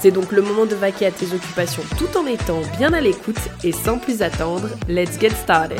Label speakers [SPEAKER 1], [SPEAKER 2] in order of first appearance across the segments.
[SPEAKER 1] C'est donc le moment de vaquer à tes occupations tout en étant bien à l'écoute et sans plus attendre, let's get started.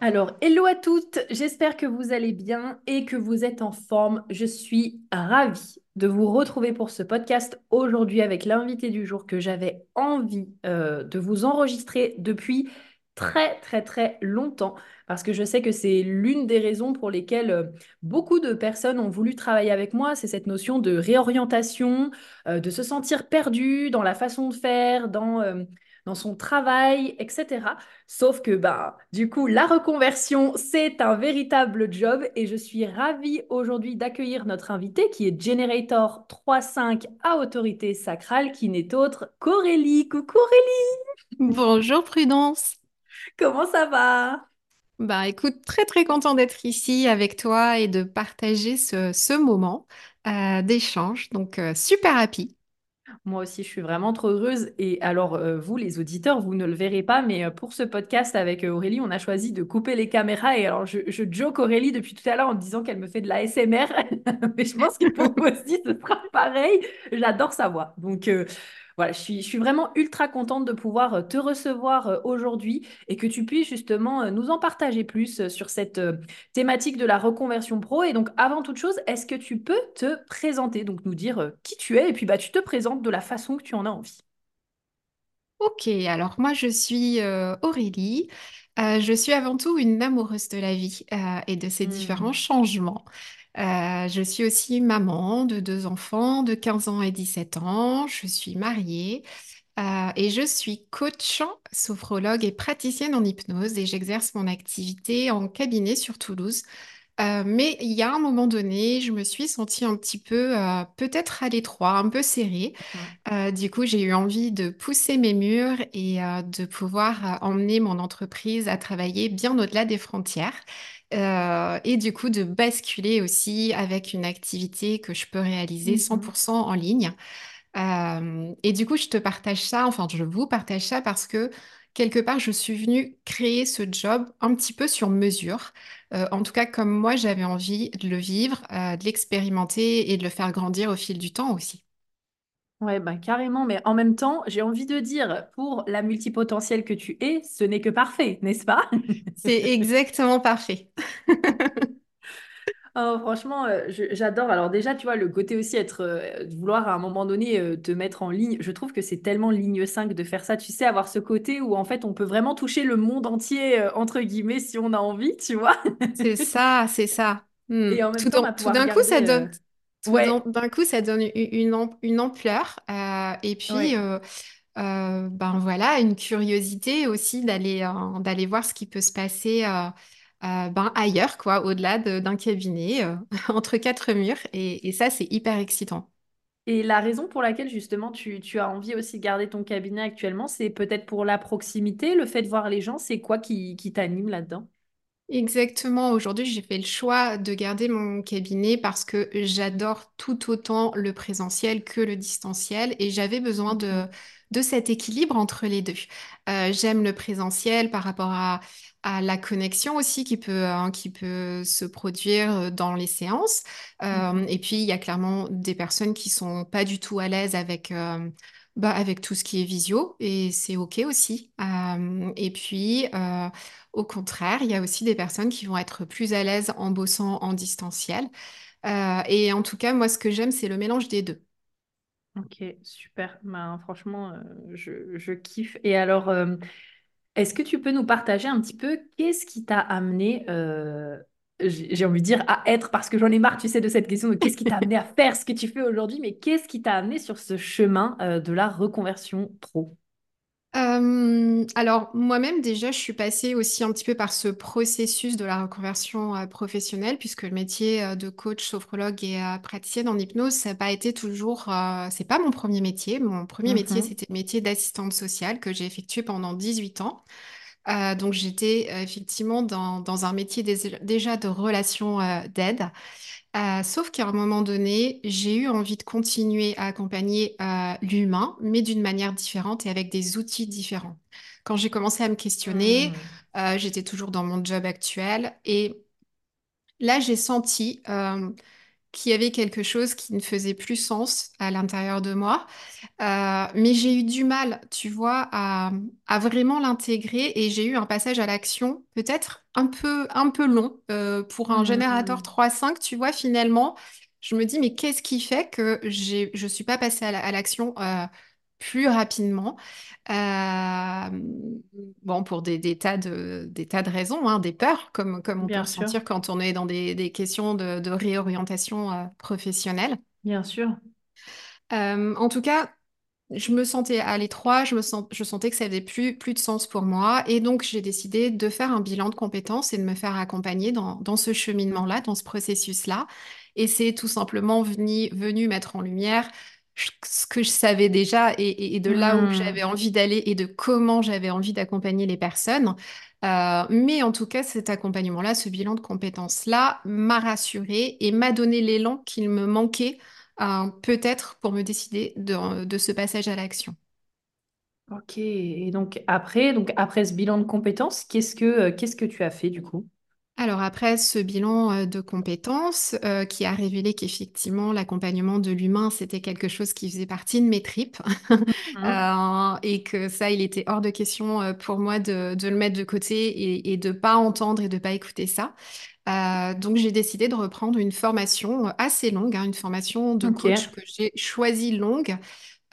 [SPEAKER 1] Alors, hello à toutes, j'espère que vous allez bien et que vous êtes en forme. Je suis ravie de vous retrouver pour ce podcast aujourd'hui avec l'invité du jour que j'avais envie euh, de vous enregistrer depuis très très très longtemps parce que je sais que c'est l'une des raisons pour lesquelles euh, beaucoup de personnes ont voulu travailler avec moi, c'est cette notion de réorientation, euh, de se sentir perdu dans la façon de faire, dans, euh, dans son travail, etc. Sauf que bah, du coup, la reconversion, c'est un véritable job et je suis ravie aujourd'hui d'accueillir notre invité qui est Generator 3.5 à autorité sacrale, qui n'est autre qu'Aurélie. Coucou Aurélie
[SPEAKER 2] Bonjour Prudence
[SPEAKER 1] Comment ça va?
[SPEAKER 2] Bah écoute, très très content d'être ici avec toi et de partager ce, ce moment euh, d'échange. Donc euh, super happy.
[SPEAKER 1] Moi aussi, je suis vraiment trop heureuse. Et alors, euh, vous, les auditeurs, vous ne le verrez pas, mais euh, pour ce podcast avec Aurélie, on a choisi de couper les caméras. Et alors, je, je joke Aurélie depuis tout à l'heure en disant qu'elle me fait de la SMR. mais je pense que pour vous aussi, ce sera pareil. J'adore sa voix. Donc, voilà, je suis, je suis vraiment ultra contente de pouvoir euh, te recevoir euh, aujourd'hui et que tu puisses justement euh, nous en partager plus sur cette thématique de la reconversion pro. Et donc, avant toute chose, est-ce que tu peux te présenter, donc nous dire qui tu es et puis bah, tu te présentes de la façon que tu en as envie.
[SPEAKER 2] Ok, alors moi je suis Aurélie. je suis avant tout une amoureuse de la vie et de ses différents
[SPEAKER 1] Hmm.
[SPEAKER 2] changements. Euh, je suis aussi maman de deux enfants de 15 ans et 17 ans. Je suis mariée euh, et je suis coach, sophrologue et praticienne en hypnose et j'exerce mon activité en cabinet sur Toulouse. Euh, mais il y a un moment donné, je me suis sentie un petit peu, euh, peut-être à l'étroit, un peu serrée. Euh, du coup, j'ai eu envie de pousser mes murs et de pouvoir emmener mon entreprise à travailler bien au-delà des frontières. Euh, et du coup, de basculer aussi avec une activité que je peux réaliser
[SPEAKER 1] Mhm.
[SPEAKER 2] 100% en ligne. Euh, et du coup, je te partage ça, enfin, je vous partage ça parce que quelque part, je suis venue créer ce job un petit peu sur mesure. Euh, en tout cas, comme moi, j'avais envie de le vivre, de l'expérimenter et de le faire grandir au fil du temps aussi.
[SPEAKER 1] Ouais, ben carrément, mais en même temps, j'ai envie de dire, pour la multipotentielle que tu es, ce n'est que parfait, n'est-ce pas?
[SPEAKER 2] C'est exactement parfait.
[SPEAKER 1] Oh, franchement, euh, j'adore. Alors déjà, tu vois, le côté aussi être, euh, de vouloir à un moment donné euh, te mettre en ligne, je trouve que c'est tellement ligne 5 de faire ça. Tu sais, avoir ce côté où en fait on peut vraiment toucher le monde entier, entre guillemets, si on a envie, tu vois?
[SPEAKER 2] C'est ça, c'est ça. Hmm.
[SPEAKER 1] Et en même
[SPEAKER 2] Tout
[SPEAKER 1] temps,
[SPEAKER 2] d'un,
[SPEAKER 1] on va
[SPEAKER 2] tout d'un coup, ça donne, tout d'un,
[SPEAKER 1] Ouais,
[SPEAKER 2] d'un coup, ça donne une, une am- une ampleur. euh, et puis,
[SPEAKER 1] ouais.
[SPEAKER 2] euh, euh, ben voilà, une curiosité aussi d'aller d'aller voir ce qui peut se passer ben ailleurs, quoi, au-delà de- d'un cabinet, entre quatre murs. Et, et ça, c'est hyper excitant.
[SPEAKER 1] Et la raison pour laquelle justement tu, tu as envie aussi de garder ton cabinet actuellement, c'est peut-être pour la proximité, le fait de voir les gens, c'est quoi qui, qui t'anime là-dedans?
[SPEAKER 2] Exactement. Aujourd'hui, j'ai fait le choix de garder mon cabinet parce que j'adore tout autant le présentiel que le distanciel et j'avais besoin de,
[SPEAKER 1] Mhm.
[SPEAKER 2] de cet équilibre entre les deux. Euh, j'aime le présentiel par rapport à, à la connexion aussi qui peut, hein, qui peut se produire dans les séances. Euh,
[SPEAKER 1] Mhm.
[SPEAKER 2] et puis, il y a clairement des personnes qui sont pas du tout à l'aise avec, euh, bah, avec tout ce qui est visio et c'est OK aussi. Et puis, au contraire, il y a aussi des personnes qui vont être plus à l'aise en bossant en distanciel. Et en tout cas, moi, ce que j'aime, c'est le mélange des deux.
[SPEAKER 1] Ok, super. Ben, franchement, je, je kiffe. Et alors, est-ce que tu peux nous partager un petit peu qu'est-ce qui t'a amené, j'ai envie de dire, à être, parce que j'en ai marre, tu sais, de cette question de qu'est-ce qui t'a amené à faire ce que tu fais aujourd'hui, mais qu'est-ce qui t'a amené sur ce chemin, euh, de la reconversion pro?
[SPEAKER 2] Euh, alors moi-même déjà, je suis passée aussi un petit peu par ce processus de la reconversion euh, professionnelle, puisque le métier euh, de coach, sophrologue et praticienne en hypnose, ça n'a pas été toujours, c'est pas mon premier métier. Mon premier métier,
[SPEAKER 1] Mhm.
[SPEAKER 2] c'était le métier d'assistante sociale que j'ai effectué pendant 18 ans. Euh, donc j'étais euh, effectivement dans, dans un métier déjà de relation euh, d'aide. Euh, sauf qu'à un moment donné, j'ai eu envie de continuer à accompagner l'humain, mais d'une manière différente et avec des outils différents. Quand j'ai commencé à me questionner,
[SPEAKER 1] Hmm.
[SPEAKER 2] j'étais toujours dans mon job actuel et là, j'ai senti qu'il y avait quelque chose qui ne faisait plus sens à l'intérieur de moi. Euh, mais j'ai eu du mal, tu vois, à, à vraiment l'intégrer et j'ai eu un passage à l'action peut-être un peu, un peu long euh, pour un générateur
[SPEAKER 1] Hmm.
[SPEAKER 2] 3.5, tu vois, finalement. Je me dis, mais qu'est-ce qui fait que je suis pas passée à l'action euh, plus rapidement? Bon, pour des, des tas de, des tas de raisons, hein, des peurs, comme, comme on peut
[SPEAKER 1] sûr,
[SPEAKER 2] ressentir quand on est dans des, des questions de, de réorientation professionnelle.
[SPEAKER 1] bien sûr.
[SPEAKER 2] En tout cas, je me sentais à l'étroit, je me sens, je sentais que ça n'avait plus, plus de sens pour moi. Et donc, j'ai décidé de faire un bilan de compétences et de me faire accompagner dans, dans ce cheminement-là, dans ce processus-là. Et c'est tout simplement venu, venu mettre en lumière ce que je savais déjà et, de là où
[SPEAKER 1] Hmm.
[SPEAKER 2] j'avais envie d'aller et de comment j'avais envie d'accompagner les personnes. Euh, mais en tout cas, cet accompagnement-là, ce bilan de compétences-là m'a rassurée et m'a donné l'élan qu'il me manquait euh, peut-être pour me décider de, de ce passage à l'action.
[SPEAKER 1] Ok. Et donc après, donc après ce bilan de compétences, qu'est-ce que, euh, qu'est-ce que tu as fait du coup?
[SPEAKER 2] Alors après ce bilan euh, de compétences euh, qui a révélé qu'effectivement l'accompagnement de l'humain, c'était quelque chose qui faisait partie de mes tripes
[SPEAKER 1] Hmm.
[SPEAKER 2] euh, et que ça, il était hors de question pour moi de, de le mettre de côté et, et de pas entendre et de pas écouter ça. Euh, donc j'ai décidé de reprendre une formation assez longue, hein, une formation de coach que j'ai choisie longue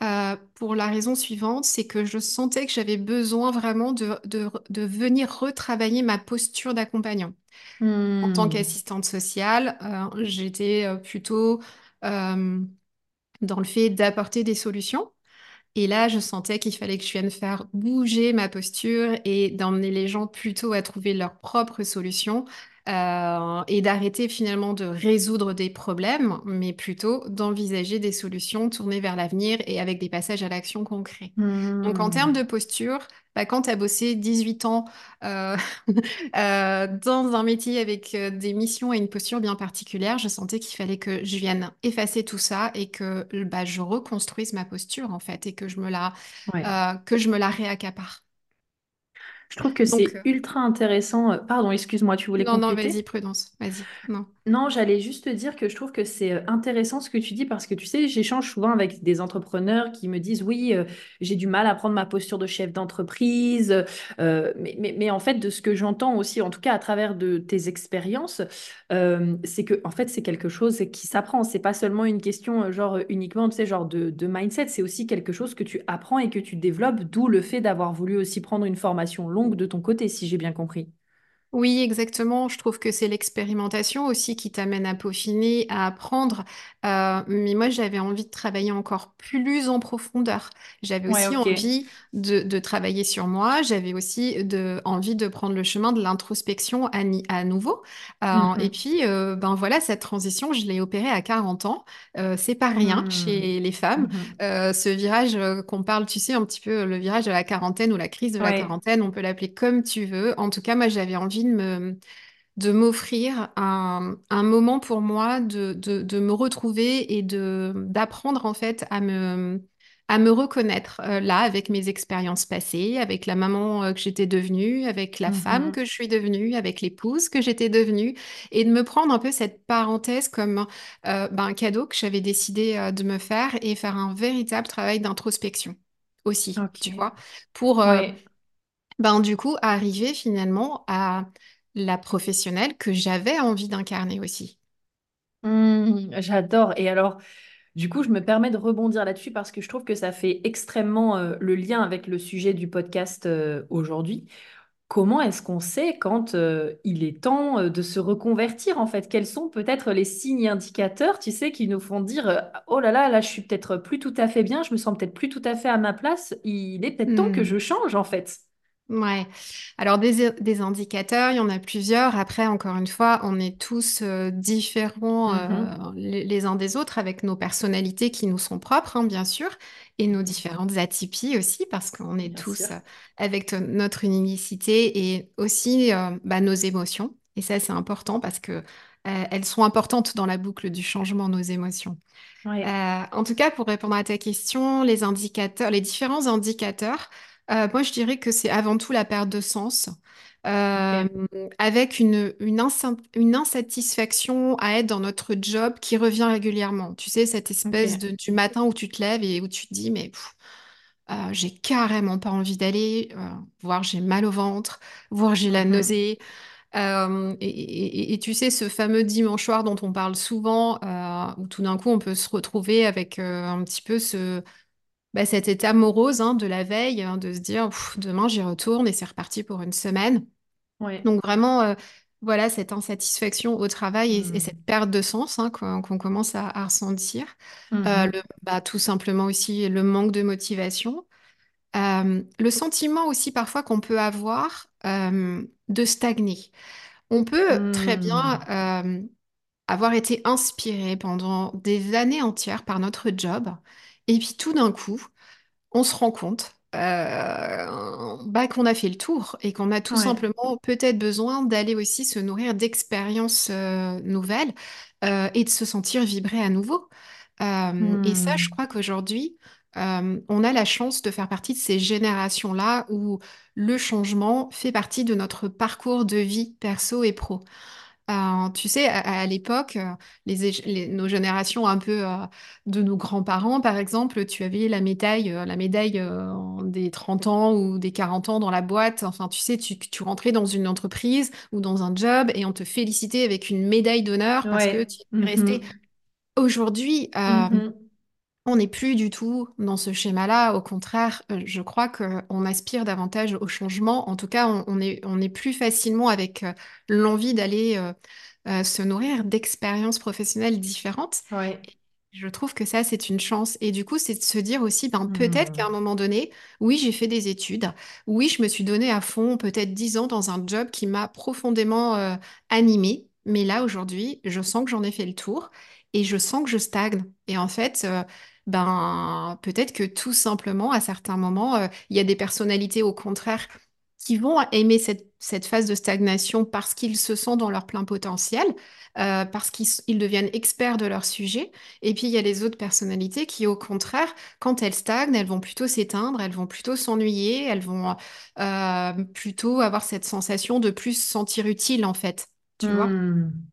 [SPEAKER 2] Euh, pour la raison suivante, c'est que je sentais que j'avais besoin vraiment de, de, de venir retravailler ma posture d'accompagnant. En tant
[SPEAKER 1] Hmm.
[SPEAKER 2] qu'assistante sociale, euh, j'étais euh, plutôt euh, dans le fait d'apporter des solutions. Et là, je sentais qu'il fallait que je vienne faire bouger ma posture et d'emmener les gens plutôt à trouver leurs propres solutions euh, et d'arrêter finalement de résoudre des problèmes, mais plutôt d'envisager des solutions tournées vers l'avenir et avec des passages à l'action concrets. Donc en termes de posture, bah, quand tu as bossé 18 ans euh, euh, dans un métier avec des missions et une posture bien particulière, je sentais qu'il fallait que je vienne effacer tout ça et que bah, je reconstruise ma posture en fait et que je me la,
[SPEAKER 1] Ouais.
[SPEAKER 2] que je me la réaccapare.
[SPEAKER 1] Je trouve que c'est
[SPEAKER 2] euh,
[SPEAKER 1] ultra intéressant. euh, Pardon, excuse-moi, tu voulais
[SPEAKER 2] non, non, vas-y, prudence, vas-y. Non.
[SPEAKER 1] Non, j'allais juste te dire que je trouve que c'est euh, intéressant ce que tu dis parce que tu sais, j'échange souvent avec des entrepreneurs qui me disent oui, euh, j'ai du mal à prendre ma posture de chef d'entreprise. euh, mais, en fait, de ce que j'entends aussi, en tout cas à travers de tes expériences, c'est que en fait, c'est quelque chose qui s'apprend. C'est pas seulement une question genre uniquement, genre de mindset. C'est aussi quelque chose que tu apprends et que tu développes, d'où le fait d'avoir voulu aussi prendre une formation longue de ton côté, si j'ai bien compris.
[SPEAKER 2] Oui, exactement. Je trouve que c'est l'expérimentation aussi qui t'amène à peaufiner, à apprendre. Euh, mais moi, j'avais envie de travailler encore plus en profondeur. J'avais
[SPEAKER 1] Ouais,
[SPEAKER 2] aussi
[SPEAKER 1] ok.
[SPEAKER 2] envie de, de travailler sur moi. J'avais aussi de, envie de prendre le chemin de l'introspection à, ni- à nouveau. Euh, et
[SPEAKER 1] Mhm.
[SPEAKER 2] puis, euh, ben voilà, cette transition, je l'ai opérée à 40 ans. Euh, c'est pas rien
[SPEAKER 1] Hmm.
[SPEAKER 2] chez les femmes.
[SPEAKER 1] Mhm.
[SPEAKER 2] Euh, ce virage euh, qu'on parle, tu sais, un petit peu le virage de la quarantaine ou la crise de la
[SPEAKER 1] Ouais.
[SPEAKER 2] quarantaine, on peut l'appeler comme tu veux. En tout cas, moi, j'avais envie de me, de m'offrir un, un moment pour moi de, de, de me retrouver et de, d'apprendre en fait à me, à me reconnaître euh, là avec mes expériences passées, avec la maman euh, que j'étais devenue, avec la femme
[SPEAKER 1] Mhm.
[SPEAKER 2] que je suis devenue, avec l'épouse que j'étais devenue, et de me prendre un peu cette parenthèse comme euh, ben, un cadeau que j'avais décidé de me faire et faire un véritable travail d'introspection aussi, tu vois, pour
[SPEAKER 1] Ouais.
[SPEAKER 2] Ben, du coup arriver finalement à la professionnelle que j'avais envie d'incarner aussi.
[SPEAKER 1] Hmm, j'adore. Et alors, du coup, je me permets de rebondir là-dessus parce que je trouve que ça fait extrêmement euh, le lien avec le sujet du podcast euh, aujourd'hui. comment est-ce qu'on sait quand euh, il est temps de se reconvertir en fait? Quels sont peut-être les signes indicateurs, tu sais, qui nous font dire Oh là là, là, je suis peut-être plus tout à fait bien, je me sens peut-être plus tout à fait à ma place, il est peut-être temps que
[SPEAKER 2] Hmm.
[SPEAKER 1] je change en fait.
[SPEAKER 2] Ouais. Alors des, des indicateurs, il y en a plusieurs. Après, encore une fois, on est tous euh, différents
[SPEAKER 1] Mhm.
[SPEAKER 2] euh, les, les uns des autres avec nos personnalités qui nous sont propres, hein, bien sûr, et nos différentes atypies aussi, parce qu'on est
[SPEAKER 1] Bien
[SPEAKER 2] tous euh, avec notre unicité et aussi bah, nos émotions. Et ça, c'est important parce que elles sont importantes dans la boucle du changement, nos émotions.
[SPEAKER 1] Ouais.
[SPEAKER 2] En tout cas, pour répondre à ta question, les indicateurs, les différents indicateurs, euh, moi je dirais que c'est avant tout la perte de sens, euh,
[SPEAKER 1] Ok.
[SPEAKER 2] avec une, une, insa- une insatisfaction à être dans notre job qui revient régulièrement. Tu sais, cette espèce
[SPEAKER 1] Ok.
[SPEAKER 2] de, du matin où tu te lèves et où tu te dis, mais pff, euh, j'ai carrément pas envie d'aller, euh, voire j'ai mal au ventre, voire j'ai la
[SPEAKER 1] Mhm.
[SPEAKER 2] nausée. Euh, et, et- et tu sais, ce fameux dimanche soir dont on parle souvent, euh, où tout d'un coup on peut se retrouver avec euh, un petit peu ce, bah, cet état morose hein, de la veille, hein, de se dire demain j'y retourne et c'est reparti pour une semaine.
[SPEAKER 1] Ouais.
[SPEAKER 2] Donc vraiment, euh, voilà, cette insatisfaction au travail et, et cette perte de sens hein, qu'on commence à, à ressentir. Euh, le, bah, tout simplement aussi le manque de motivation. Euh, le sentiment aussi parfois qu'on peut avoir de stagner. On peut très bien euh, avoir été inspiré pendant des années entières par notre job, et puis tout d'un coup, on se rend compte euh, bah, qu'on a fait le tour et qu'on a tout
[SPEAKER 1] Ouais.
[SPEAKER 2] simplement peut-être besoin d'aller aussi se nourrir d'expériences euh, nouvelles euh, et de se sentir vibrer à nouveau. Euh, et ça, je
[SPEAKER 1] Mhm.
[SPEAKER 2] crois qu'aujourd'hui, euh, on a la chance de faire partie de ces générations-là où le changement fait partie de notre parcours de vie perso et pro. Euh, tu sais, à, à l'époque, euh, les, ég- les- nos générations un peu euh, de nos grands-parents, par exemple, tu avais la médaille, euh, la médaille des 30 ans ou des 40 ans dans la boîte. Enfin, tu sais, tu, tu rentrais dans une entreprise ou dans un job et on te félicitait avec une médaille d'honneur parce que tu es resté.
[SPEAKER 1] Mhm.
[SPEAKER 2] Aujourd'hui,
[SPEAKER 1] Mhm.
[SPEAKER 2] On n'est plus du tout dans ce schéma-là. Au contraire, euh, je crois qu'on aspire davantage au changement. En tout cas, on, on est, on est plus facilement avec euh, l'envie d'aller euh, euh, se nourrir d'expériences professionnelles différentes.
[SPEAKER 1] Ouais.
[SPEAKER 2] Je trouve que ça, c'est une chance. Et du coup, c'est de se dire aussi, ben, peut-être qu'à un moment donné, oui, j'ai fait des études. Oui, je me suis donné à fond, peut-être 10 ans dans un job qui m'a profondément euh, animée. Mais là, aujourd'hui, je sens que j'en ai fait le tour et je sens que je stagne. Et en fait, ben, peut-être que tout simplement, à certains moments, euh, il y a des personnalités, au contraire, qui vont aimer cette, cette phase de stagnation parce qu'ils se sentent dans leur plein potentiel, euh, parce qu'ils deviennent experts de leur sujet. Et puis, il y a les autres personnalités qui, au contraire, quand elles stagnent, elles vont plutôt s'éteindre, elles vont plutôt s'ennuyer, elles vont euh, plutôt avoir cette sensation de plus se sentir utile, en fait. Tu vois?
[SPEAKER 1] Mhm.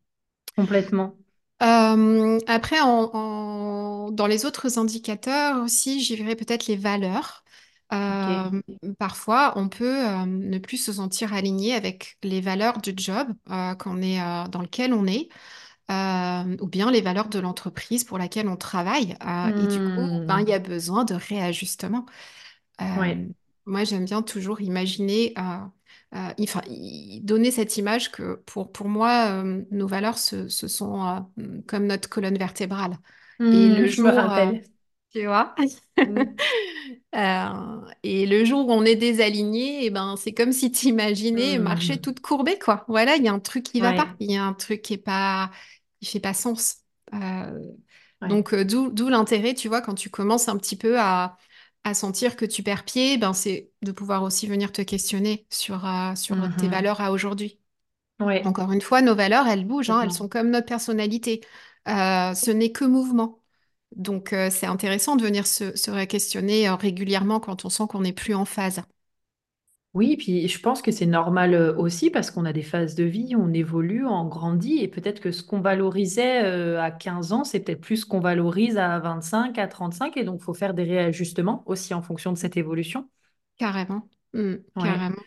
[SPEAKER 1] Complètement.
[SPEAKER 2] Euh, après, en- en- dans les autres indicateurs aussi, j'y verrais peut-être les valeurs. Euh,
[SPEAKER 1] Ok.
[SPEAKER 2] parfois, on peut euh, ne plus se sentir aligné avec les valeurs du job euh, qu'on est, euh, dans lequel on est. euh, ou bien les valeurs de l'entreprise pour laquelle on travaille. Euh, et du coup, ben, il y a
[SPEAKER 1] Hmm.
[SPEAKER 2] besoin de réajustement. Euh,
[SPEAKER 1] Ouais.
[SPEAKER 2] moi, j'aime bien toujours imaginer, euh, enfin, y- donner cette image que pour, pour moi, euh, nos valeurs, ce, ce sont euh, comme notre colonne vertébrale. Et
[SPEAKER 1] Hmm,
[SPEAKER 2] le
[SPEAKER 1] je me
[SPEAKER 2] jour, euh,
[SPEAKER 1] rappelle.
[SPEAKER 2] tu vois, euh, et le jour où on est désaligné, et ben, c'est comme si tu imaginais marcher
[SPEAKER 1] Hmm.
[SPEAKER 2] toute courbée, quoi. Voilà, il y a un truc qui va pas. Il y a un truc qui est pas, qui fait pas sens. Euh,
[SPEAKER 1] Ouais.
[SPEAKER 2] donc, euh, d'où, d'où l'intérêt, tu vois, quand tu commences un petit peu à, à sentir que tu perds pied, ben, c'est de pouvoir aussi venir te questionner sur, euh, sur tes valeurs à aujourd'hui.
[SPEAKER 1] Ouais.
[SPEAKER 2] Encore une fois, nos valeurs, elles bougent, hein, elles sont comme notre personnalité. Euh, ce n'est que mouvement. Donc, euh, c'est intéressant de venir se, se questionner régulièrement quand on sent qu'on n'est plus en phase.
[SPEAKER 1] Oui, puis je pense que c'est normal euh, aussi parce qu'on a des phases de vie, on évolue, on grandit et peut-être que ce qu'on valorisait euh, à 15 ans, c'est peut-être plus ce qu'on valorise à 25, à 35 et donc il faut faire des réajustements aussi en fonction de cette évolution.
[SPEAKER 2] Carrément. Mm,
[SPEAKER 1] Ouais,
[SPEAKER 2] carrément.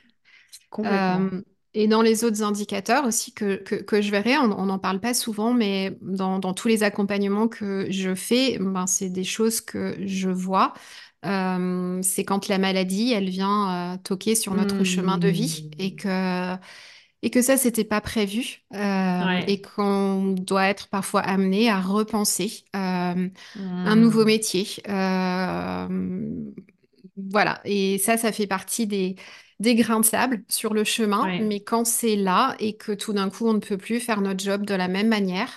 [SPEAKER 1] complètement.
[SPEAKER 2] Euh, et dans les autres indicateurs aussi que, que, que je verrai, on n'en parle pas souvent, mais dans, dans tous les accompagnements que je fais, ben, c'est des choses que je vois. Euh, c'est quand la maladie, elle vient euh, toquer sur notre chemin de vie et
[SPEAKER 1] Hmm.
[SPEAKER 2] que, et que ça, c'était pas prévu euh,
[SPEAKER 1] Ouais.
[SPEAKER 2] et qu'on doit être parfois amené à repenser un nouveau
[SPEAKER 1] Hmm.
[SPEAKER 2] métier. Voilà, et ça, ça fait partie des, des grains de sable sur le chemin,
[SPEAKER 1] Ouais.
[SPEAKER 2] mais quand c'est là et que tout d'un coup, on ne peut plus faire notre job de la même manière,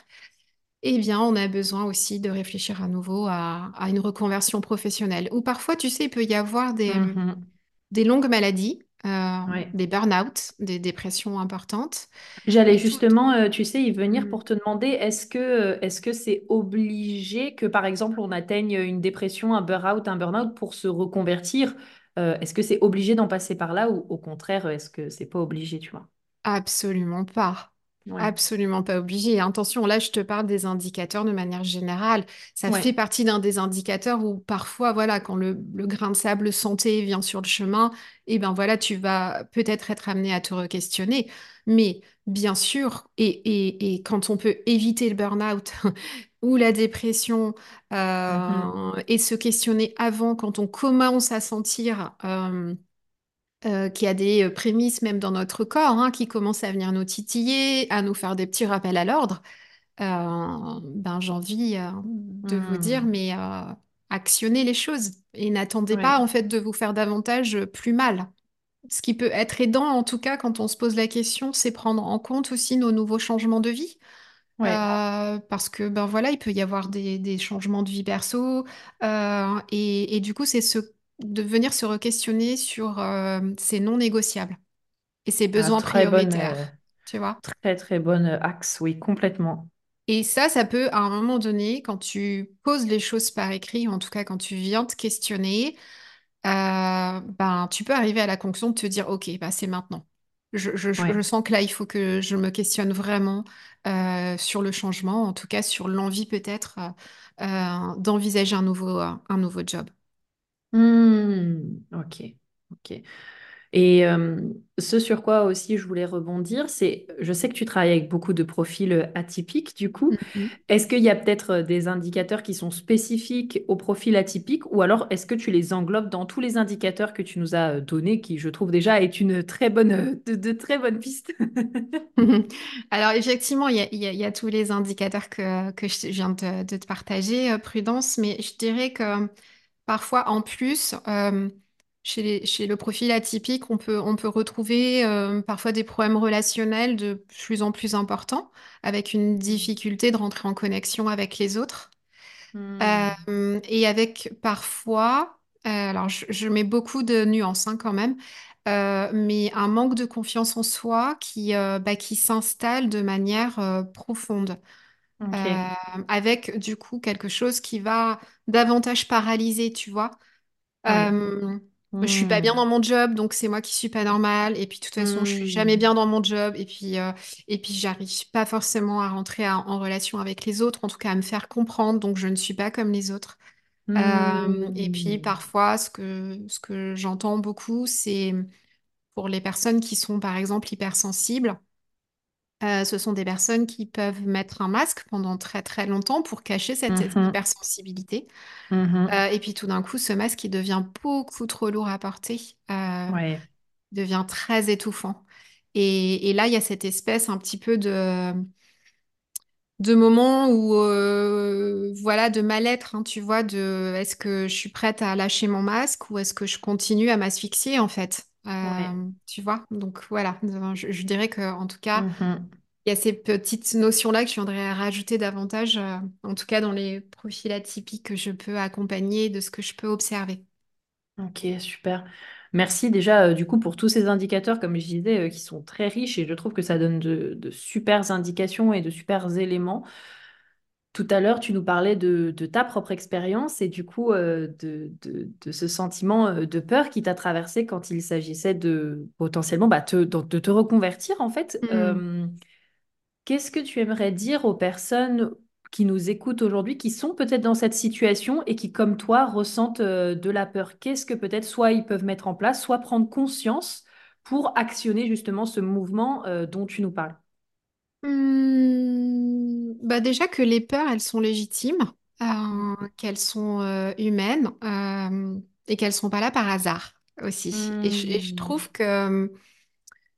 [SPEAKER 2] eh bien, on a besoin aussi de réfléchir à nouveau à, à une reconversion professionnelle. Ou parfois, tu sais, il peut y avoir des,
[SPEAKER 1] Mhm.
[SPEAKER 2] des longues maladies, euh,
[SPEAKER 1] Ouais.
[SPEAKER 2] des burn-out, des dépressions importantes.
[SPEAKER 1] J'allais justement, euh, tu sais, y venir
[SPEAKER 2] Mm.
[SPEAKER 1] pour te demander, est-ce que, euh, est-ce que c'est obligé que, par exemple, on atteigne une dépression, un burn-out, un burn-out pour se reconvertir? Euh, est-ce que c'est obligé d'en passer par là ou au contraire, est-ce que c'est pas obligé, tu vois?
[SPEAKER 2] Absolument pas.
[SPEAKER 1] Ouais.
[SPEAKER 2] Absolument pas obligé. Et attention, là, je te parle des indicateurs de manière générale. Ça fait partie d'un des indicateurs où parfois, voilà, quand le, le grain de sable santé vient sur le chemin, eh ben voilà, tu vas peut-être être amené à te re-questionner. Mais bien sûr, et, et, et quand on peut éviter le burn-out ou la dépression euh, et se questionner avant, quand on commence à sentir... euh, euh, qui a des euh, prémices même dans notre corps, hein, qui commencent à venir nous titiller, à nous faire des petits rappels à l'ordre, euh, ben, j'ai envie euh, de vous dire,
[SPEAKER 1] Hmm.
[SPEAKER 2] mais actionnez les choses et n'attendez pas en fait de vous faire davantage plus mal. Ce qui peut être aidant, en tout cas, quand on se pose la question, c'est prendre en compte aussi nos nouveaux changements de vie.
[SPEAKER 1] Ouais.
[SPEAKER 2] Euh, parce que ben voilà, il peut y avoir des, des changements de vie perso euh, et, et du coup, c'est ce, de venir se re-questionner sur euh, ces non négociables et ses
[SPEAKER 1] Ah,
[SPEAKER 2] besoins
[SPEAKER 1] bonne, euh,
[SPEAKER 2] prioritaires, tu vois?
[SPEAKER 1] très très bonne euh, axe, oui, complètement.
[SPEAKER 2] Et ça, ça peut, à un moment donné, quand tu poses les choses par écrit, ou en tout cas quand tu viens te questionner, euh, ben, tu peux arriver à la conclusion de te dire, OK, bah, c'est maintenant. Je, je- je
[SPEAKER 1] Ouais.
[SPEAKER 2] sens que là, il faut que je me questionne vraiment euh, sur le changement, en tout cas sur l'envie peut-être euh, d'envisager un nouveau, un nouveau job.
[SPEAKER 1] Hmm. Ok. Ok. Et euh, ce sur quoi aussi je voulais rebondir, c'est, je sais que tu travailles avec beaucoup de profils atypiques, du coup,
[SPEAKER 2] Mhm.
[SPEAKER 1] est-ce qu'il y a peut-être des indicateurs qui sont spécifiques au profil atypique ou alors est-ce que tu les englobes dans tous les indicateurs que tu nous as donnés, qui je trouve déjà est une très bonne, de, de très bonnes pistes?
[SPEAKER 2] Alors effectivement, il y a, il y a- il y a tous les indicateurs que, que je viens de, de te partager, euh, Prudence, mais je dirais que parfois en plus, euh, chez les- chez le profil atypique, on peut, on peut retrouver euh, parfois des problèmes relationnels de plus en plus importants, avec une difficulté de rentrer en connexion avec les autres.
[SPEAKER 1] Hmm.
[SPEAKER 2] Euh, et avec parfois, euh, alors je, je mets beaucoup de nuances hein, quand même, euh, mais un manque de confiance en soi qui, euh, bah, qui s'installe de manière euh, profonde, Euh, avec du coup quelque chose qui va davantage paralyser, tu vois.
[SPEAKER 1] Ouais.
[SPEAKER 2] Euh, je suis pas bien
[SPEAKER 1] Hmm.
[SPEAKER 2] dans mon job, donc c'est moi qui suis pas normal. Et puis de toute façon, je suis jamais
[SPEAKER 1] Hmm.
[SPEAKER 2] bien dans mon job. Et puis, euh, et puis j'arrive pas forcément à rentrer à- en relation avec les autres, en tout cas à me faire comprendre. Donc je ne suis pas comme les autres. Et puis
[SPEAKER 1] Hmm.
[SPEAKER 2] parfois, ce que, ce que j'entends beaucoup, c'est pour les personnes qui sont par exemple hypersensibles, euh, ce sont des personnes qui peuvent mettre un masque pendant très très longtemps pour cacher cette
[SPEAKER 1] Mhm.
[SPEAKER 2] hypersensibilité.
[SPEAKER 1] Mhm.
[SPEAKER 2] Euh, et puis tout d'un coup, ce masque, il devient beaucoup trop lourd à porter, euh,
[SPEAKER 1] Ouais.
[SPEAKER 2] devient très étouffant. Et, et là, il y a cette espèce un petit peu de, de moment où, voilà, de mal-être, hein, tu vois, de est-ce que je suis prête à lâcher mon masque ou est-ce que je continue à m'asphyxier, en fait,
[SPEAKER 1] Ouais.
[SPEAKER 2] Euh, tu vois. Donc voilà, je, je dirais que en tout cas,
[SPEAKER 1] Mhm.
[SPEAKER 2] il y a ces petites notions-là que je viendrais rajouter davantage, euh, en tout cas dans les profils atypiques que je peux accompagner de ce que je peux observer.
[SPEAKER 1] Ok, super. Merci déjà euh, du coup pour tous ces indicateurs, comme je disais, euh, qui sont très riches et je trouve que ça donne de, de super indications et de super éléments. Tout à l'heure, tu nous parlais de, de ta propre expérience et du coup euh, de, de- de ce sentiment euh, de peur qui t'a traversé quand il s'agissait de potentiellement bah, te, de, te reconvertir en fait. Euh, Qu'est-ce que tu aimerais dire aux personnes qui nous écoutent aujourd'hui, qui sont peut-être dans cette situation et qui, comme toi, ressentent euh, de la peur? Qu'est-ce que peut-être soit ils peuvent mettre en place, soit prendre conscience pour actionner justement ce mouvement dont tu nous parles?
[SPEAKER 2] Hmm, bah déjà que les peurs, elles sont légitimes, euh, qu'elles sont euh, humaines. euh, et qu'elles sont pas là par hasard aussi. Et je, et je
[SPEAKER 1] Hmm.
[SPEAKER 2] trouve que euh,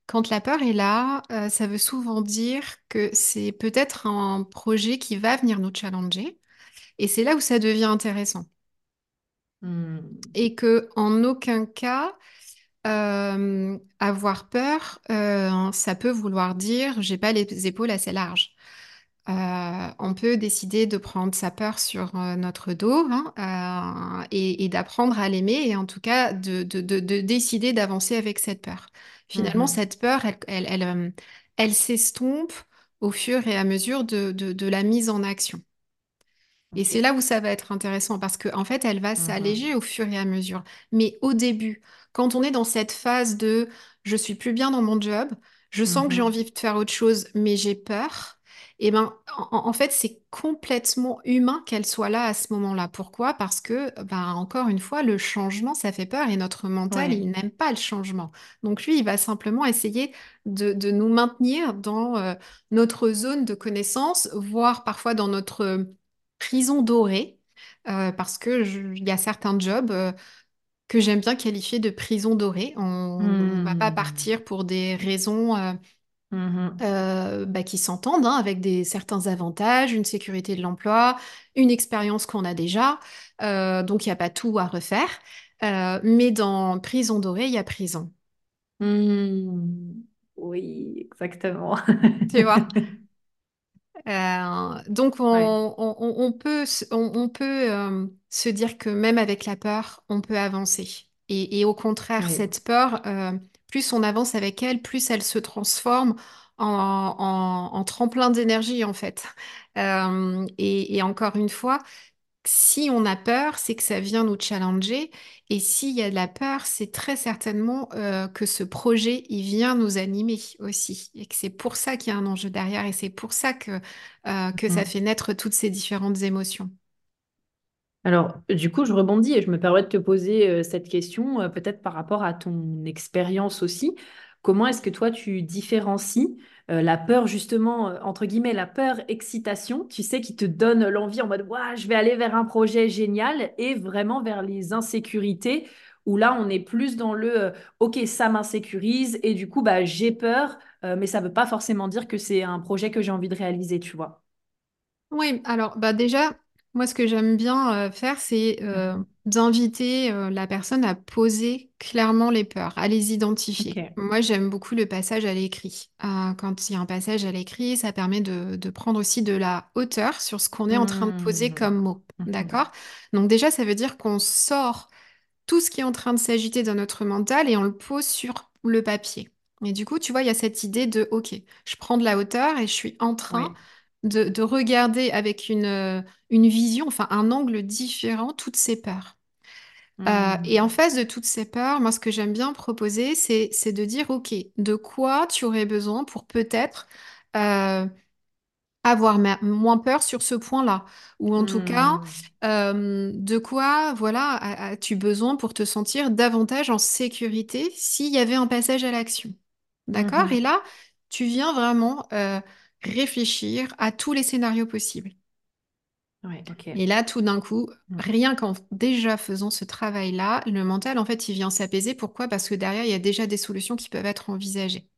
[SPEAKER 2] quand la peur est là, euh, ça veut souvent dire que c'est peut-être un projet qui va venir nous challenger. Et c'est là où ça devient intéressant.
[SPEAKER 1] Hmm.
[SPEAKER 2] Et que en aucun cas, euh, avoir peur, euh, ça peut vouloir dire j'ai pas les épaules assez larges. Euh, on peut décider de prendre sa peur sur euh, notre dos hein, euh, et, et d'apprendre à l'aimer et en tout cas de, de- de- de décider d'avancer avec cette peur. Finalement,
[SPEAKER 1] Mhm.
[SPEAKER 2] cette peur, elle, elle, elle, elle s'estompe au fur et à mesure de, la mise en action. Et c'est là où ça va être intéressant parce qu'en fait, elle va
[SPEAKER 1] Mhm.
[SPEAKER 2] s'alléger au fur et à mesure. Mais au début, quand on est dans cette phase de je suis plus bien dans mon job, je sens que j'ai
[SPEAKER 1] Mhm.
[SPEAKER 2] envie de faire autre chose, mais j'ai peur, et ben, en, en fait, c'est complètement humain qu'elle soit là à ce moment-là. Pourquoi? Parce que, ben, encore une fois, le changement, ça fait peur et notre mental,
[SPEAKER 1] Ouais.
[SPEAKER 2] il n'aime pas le changement. Donc lui, il va simplement essayer de, de nous maintenir dans euh, notre zone de connaissance, voire parfois dans notre prison dorée, euh, parce que je- il y a certains jobs euh, que j'aime bien qualifier de prison dorée. On ne va pas
[SPEAKER 1] Hmm.
[SPEAKER 2] partir pour des raisons
[SPEAKER 1] Mhm.
[SPEAKER 2] euh, bah, qui s'entendent, hein, avec des, certains avantages, une sécurité de l'emploi, une expérience qu'on a déjà. Euh, donc, il n'y a pas tout à refaire. Euh, mais dans prison dorée, il y a prison.
[SPEAKER 1] Hmm. Oui, exactement.
[SPEAKER 2] Tu vois? Donc on,
[SPEAKER 1] Ouais.
[SPEAKER 2] on- on- on peut, se- on, peut se dire que même avec la peur, on peut avancer. Et, et au contraire, cette peur, plus on avance avec elle, plus elle se transforme en, en- en tremplin d'énergie en fait. Euh, et, et encore une fois, si on a peur, c'est que ça vient nous challenger. Et s'il y a de la peur, c'est très certainement euh, que ce projet, il vient nous animer aussi. Et que c'est pour ça qu'il y a un enjeu derrière et c'est pour ça que, euh, que ça
[SPEAKER 1] Mhm.
[SPEAKER 2] fait naître toutes ces différentes émotions.
[SPEAKER 1] Alors, du coup, je rebondis et je me permets de te poser euh, cette question, euh, peut-être par rapport à ton expérience aussi. Comment est-ce que toi, tu différencies euh, la peur, justement, entre guillemets, la peur excitation, tu sais, qui te donne l'envie en mode, Ouah, je vais aller vers un projet génial, et vraiment vers les insécurités, où là, on est plus dans le, OK, ça m'insécurise, et du coup, bah, j'ai peur, mais ça ne veut pas forcément dire que c'est un projet que j'ai envie de réaliser, tu vois?
[SPEAKER 2] Oui, alors bah déjà, moi ce que j'aime bien euh, faire, c'est euh, d'inviter euh, la personne à poser clairement les peurs, à les identifier. Moi j'aime beaucoup le passage à l'écrit. Quand il y a un passage à l'écrit, ça permet de, de prendre aussi de la hauteur sur ce qu'on est en train de poser
[SPEAKER 1] Mhm.
[SPEAKER 2] comme mot.
[SPEAKER 1] Mhm.
[SPEAKER 2] D'accord? Donc déjà, ça veut dire qu'on sort tout ce qui est en train de s'agiter dans notre mental et on le pose sur le papier. Et du coup, tu vois, il y a cette idée de, OK, je prends de la hauteur et je suis en train. De, de regarder avec une, euh, une vision, enfin un angle différent, toutes ces peurs. Euh, et en
[SPEAKER 1] Hmm.
[SPEAKER 2] face de toutes ces peurs, moi, ce que j'aime bien proposer, c'est, de dire, OK, de quoi tu aurais besoin pour peut-être euh, avoir moins peur sur ce point-là? Ou en tout cas,
[SPEAKER 1] Hmm.
[SPEAKER 2] euh, de quoi, voilà, as-tu besoin pour te sentir davantage en sécurité s'il y avait un passage à l'action? D'accord? Et
[SPEAKER 1] Mhm.
[SPEAKER 2] là, tu viens vraiment réfléchir à tous les scénarios possibles.
[SPEAKER 1] Ouais.
[SPEAKER 2] Et là, tout d'un coup,
[SPEAKER 1] Hmm.
[SPEAKER 2] rien qu'en déjà faisant ce travail-là, le mental, en fait, il vient s'apaiser. Pourquoi? Parce que derrière, il y a déjà des solutions qui peuvent être envisagées.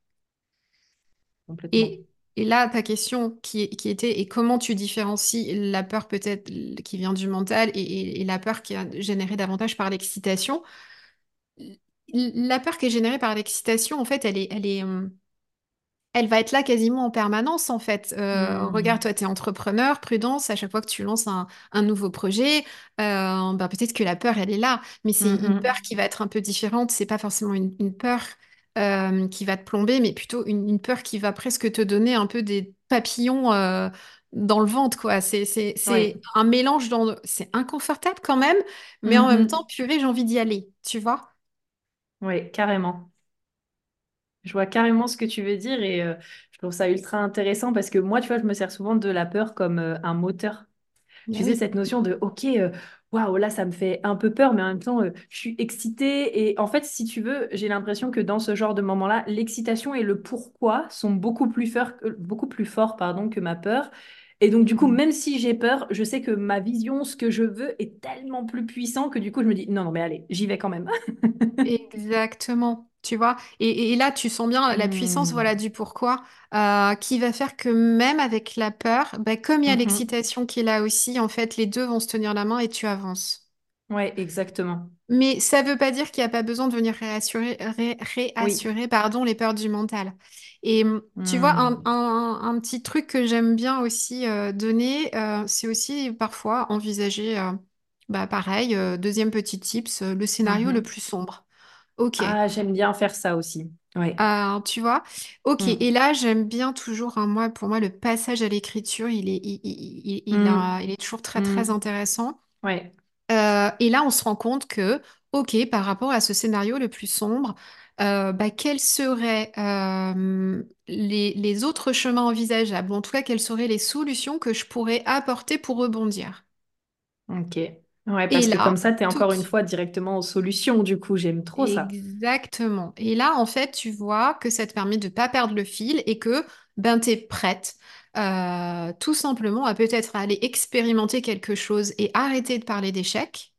[SPEAKER 2] Et, et là, ta question qui, qui était, et comment tu différencies la peur peut-être qui vient du mental et, et- et la peur qui est générée davantage par l'excitation? La peur qui est générée par l'excitation, en fait, elle est, elle est, hum, elle va être là quasiment en permanence, en fait. Euh, regarde,
[SPEAKER 1] Hmm.
[SPEAKER 2] toi, tu es entrepreneur, prudence, à chaque fois que tu lances un, un nouveau projet, euh, ben, peut-être que la peur, elle est là, mais c'est une peur
[SPEAKER 1] Mhm.
[SPEAKER 2] qui va être un peu différente. C'est pas forcément une, une peur euh, qui va te plomber, mais plutôt une, une peur qui va presque te donner un peu des papillons dans le ventre, quoi. C'est,
[SPEAKER 1] Ouais.
[SPEAKER 2] un mélange dans... C'est inconfortable quand même, mais en même temps,
[SPEAKER 1] Mhm.
[SPEAKER 2] purée, j'ai envie d'y aller, tu vois?
[SPEAKER 1] Ouais, carrément. Je vois carrément ce que tu veux dire et euh, je trouve ça ultra intéressant parce que moi, tu vois, je me sers souvent de la peur comme euh, un moteur. Tu sais, cette notion de, OK, euh, waouh, là, ça me fait un peu peur, mais en même temps, euh, je suis excitée. Et en fait, si tu veux, j'ai l'impression que dans ce genre de moment-là, l'excitation et le pourquoi sont beaucoup plus forts, que- beaucoup plus forts, pardon, que ma peur. Et donc, du coup,
[SPEAKER 2] Mhm.
[SPEAKER 1] même si j'ai peur, je sais que ma vision, ce que je veux, est tellement plus puissant que du coup, je me dis, non, non, mais allez, j'y vais quand même.
[SPEAKER 2] Exactement, tu vois. Et, et là, tu sens bien la puissance, voilà,
[SPEAKER 1] Hmm.
[SPEAKER 2] du pourquoi, euh, qui va faire que même avec la peur, bah, comme il y a
[SPEAKER 1] Mhm.
[SPEAKER 2] l'excitation qui est là aussi, en fait, les deux vont se tenir la main et tu avances.
[SPEAKER 1] Ouais, exactement.
[SPEAKER 2] Mais ça ne veut pas dire qu'il n'y a pas besoin de venir réassurer, ré-
[SPEAKER 1] Oui.
[SPEAKER 2] réassurer, pardon, les peurs du mental. Et hum, tu vois, un, un- un petit truc que j'aime bien aussi euh, donner, euh, c'est aussi parfois envisager, bah, pareil, deuxième petit tips, le scénario le plus sombre. Ok,
[SPEAKER 1] Ah, j'aime bien faire ça aussi. Ouais.
[SPEAKER 2] Euh, tu vois, ok. Et
[SPEAKER 1] Hmm.
[SPEAKER 2] là, j'aime bien toujours, hein, moi, pour moi, le passage à l'écriture, il est, il, il- il- il a- il est toujours très, très
[SPEAKER 1] Hmm.
[SPEAKER 2] intéressant.
[SPEAKER 1] Ouais.
[SPEAKER 2] Euh, et là, on se rend compte que, ok, par rapport à ce scénario le plus sombre, euh, bah, quels seraient euh, les, les autres chemins envisageables, ou en tout cas, quelles seraient les solutions que je pourrais apporter pour rebondir?
[SPEAKER 1] Ok. Ouais,
[SPEAKER 2] Et
[SPEAKER 1] parce que comme ça, tu es encore une fois directement aux solutions, du coup, j'aime trop ça.
[SPEAKER 2] Exactement. Et là, en fait, tu vois que ça te permet de pas perdre le fil et que ben, tu es prête euh, tout simplement à peut-être aller expérimenter quelque chose et arrêter de parler d'échec.